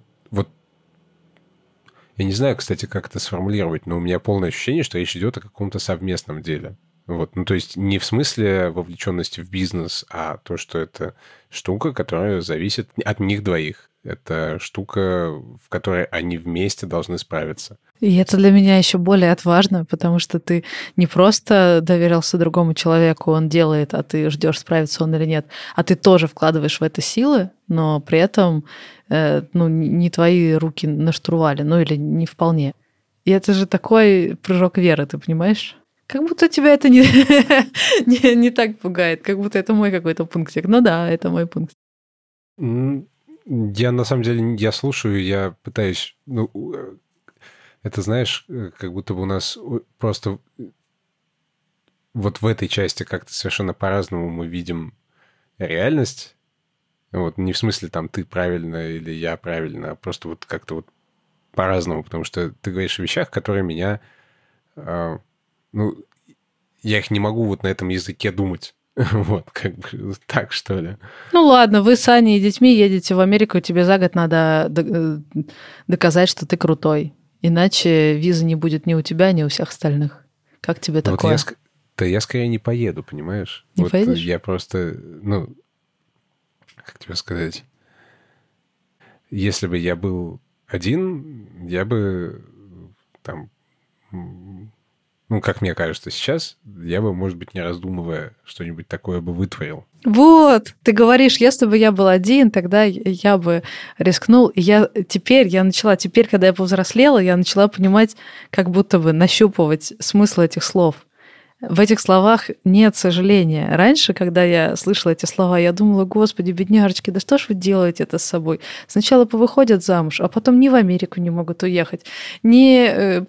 [SPEAKER 2] я не знаю, кстати, как это сформулировать, но у меня полное ощущение, что речь идет о каком-то совместном деле. Вот, ну то есть не в смысле вовлеченности в бизнес, а то, что это штука, которая зависит от них двоих. Это штука, в которой они вместе должны справиться.
[SPEAKER 1] И это для меня еще более отважно, потому что ты не просто доверился другому человеку, он делает, а ты ждешь, справится он или нет, а ты тоже вкладываешь в это силы, но при этом э, ну, не твои руки на штурвале, ну или не вполне. И это же такой прыжок веры, ты понимаешь? Как будто тебя это не, не, не так пугает, как будто это мой какой-то пунктик. Ну да, это мой пункт.
[SPEAKER 2] Я на самом деле, я слушаю, я пытаюсь, ну, э, это знаешь, э, как будто бы у нас просто вот в этой части как-то совершенно по-разному мы видим реальность. Вот не в смысле там ты правильно или я правильно, а просто вот как-то вот по-разному, потому что ты говоришь о вещах, которые меня, э, ну, я их не могу вот на этом языке думать. Вот, как бы так, что ли.
[SPEAKER 1] Ну ладно, вы с Аней и детьми едете в Америку, тебе за год надо э, доказать, что ты крутой. Иначе виза не будет ни у тебя, ни у всех остальных. Как тебе ну, такое?
[SPEAKER 2] Вот я, да я скорее не поеду, понимаешь?
[SPEAKER 1] Не
[SPEAKER 2] вот
[SPEAKER 1] поедешь?
[SPEAKER 2] Я просто, ну, как тебе сказать? Если бы я был один, я бы там ну, как мне кажется сейчас, я бы, может быть, не раздумывая, что-нибудь такое бы вытворил.
[SPEAKER 1] Вот, ты говоришь, если бы я был один, тогда я бы рискнул. И я теперь, я начала, теперь, когда я повзрослела, я начала понимать, как будто бы нащупывать смысл этих слов. В этих словах нет сожаления. Раньше, когда я слышала эти слова, я думала, господи, бедняжечки, да что ж вы делаете это с собой? Сначала повыходят замуж, а потом ни в Америку не могут уехать, ни э,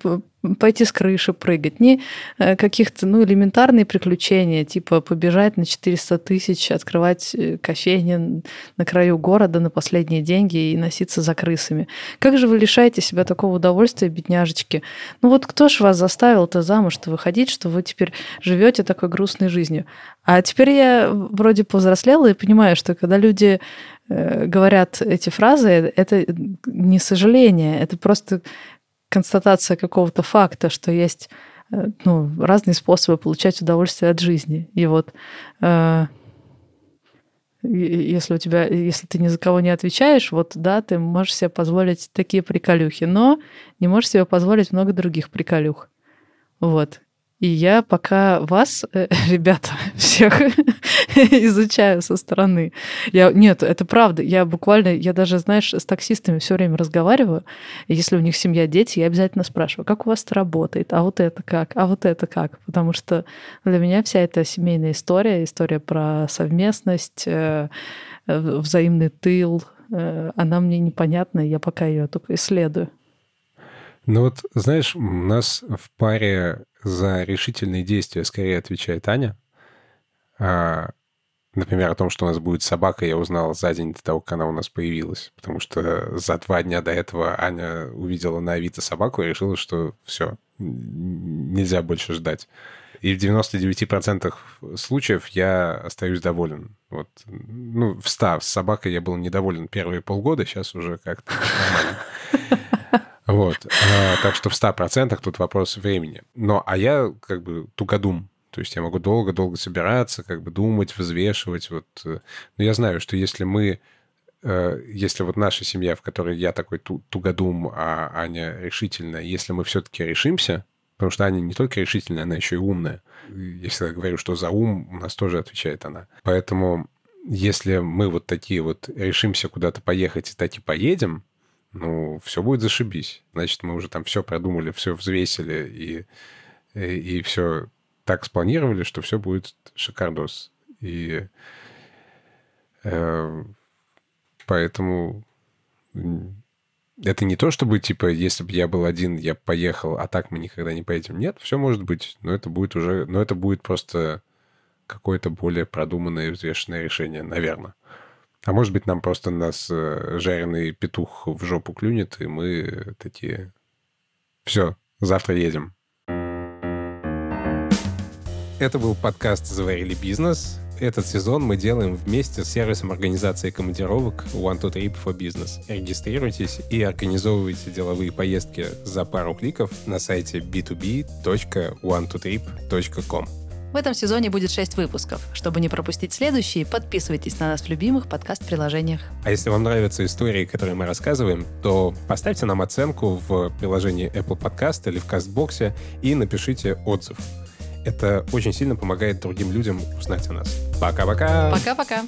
[SPEAKER 1] пойти с крыши прыгать, не э, каких-то ну, элементарные приключения, типа побежать на 400 тысяч, открывать э, кофейни на краю города на последние деньги и носиться за крысами. Как же вы лишаете себя такого удовольствия, бедняжечки? Ну вот кто ж вас заставил-то замуж-то выходить, что вы теперь живете такой грустной жизнью? А теперь я вроде повзрослела и понимаю, что когда люди э, говорят эти фразы, это не сожаление, это просто констатация какого-то факта, что есть э, ну, разные способы получать удовольствие от жизни. И вот э, Если у тебя, если ты ни за кого не отвечаешь, вот да, ты можешь себе позволить такие приколюхи, но не можешь себе позволить много других приколюх. Вот. И я пока вас, э, ребята, всех изучаю со стороны. Я, нет, это правда. Я буквально, я даже, знаешь, с таксистами все время разговариваю. Если у них семья, дети, я обязательно спрашиваю, как у вас это работает, а вот это как, а вот это как. Потому что для меня вся эта семейная история, история про совместность, э, взаимный тыл, э, она мне непонятна, я пока ее только исследую.
[SPEAKER 2] Ну вот, знаешь, у нас в паре за решительные действия скорее отвечает Аня. А, например, о том, что у нас будет собака, я узнал за день до того, как она у нас появилась. Потому что за два дня до этого Аня увидела на Авито собаку и решила, что все, нельзя больше ждать. И в 99% случаев я остаюсь доволен. Вот. Ну, в 100 с собакой я был недоволен первые полгода, сейчас уже как-то нормально. Вот. А, так что в 100% тут вопрос времени. Но, а я как бы тугодум. То есть я могу долго-долго собираться, как бы думать, взвешивать. Вот. Э. Но я знаю, что если мы э, если вот наша семья, в которой я такой тугодум, а Аня решительная, если мы все-таки решимся, потому что Аня не только решительная, она еще и умная. Я всегда говорю, что за ум у нас тоже отвечает она. Поэтому если мы вот такие вот решимся куда-то поехать и так и поедем, ну, все будет зашибись. Значит, мы уже там все продумали, все взвесили и, и, и все так спланировали, что все будет шикардос. И э, поэтому это не то, чтобы, типа, если бы я был один, я поехал, а так мы никогда не поедем. Нет, все может быть, но это будет уже, но это будет просто какое-то более продуманное и взвешенное решение, наверное. А может быть, нам просто нас э, жареный петух в жопу клюнет, и мы такие... Все, завтра едем. Это был подкаст «Заварили бизнес». Этот сезон мы делаем вместе с сервисом организации командировок One to Trip for Business. Регистрируйтесь и организовывайте деловые поездки за пару кликов на сайте b2b.one2trip.com.
[SPEAKER 1] В этом сезоне будет 6 выпусков. Чтобы не пропустить следующие, подписывайтесь на нас в любимых подкаст-приложениях.
[SPEAKER 2] А если вам нравятся истории, которые мы рассказываем, то поставьте нам оценку в приложении Apple Podcast или в Кастбоксе и напишите отзыв. Это очень сильно помогает другим людям узнать о нас. Пока-пока!
[SPEAKER 1] Пока-пока!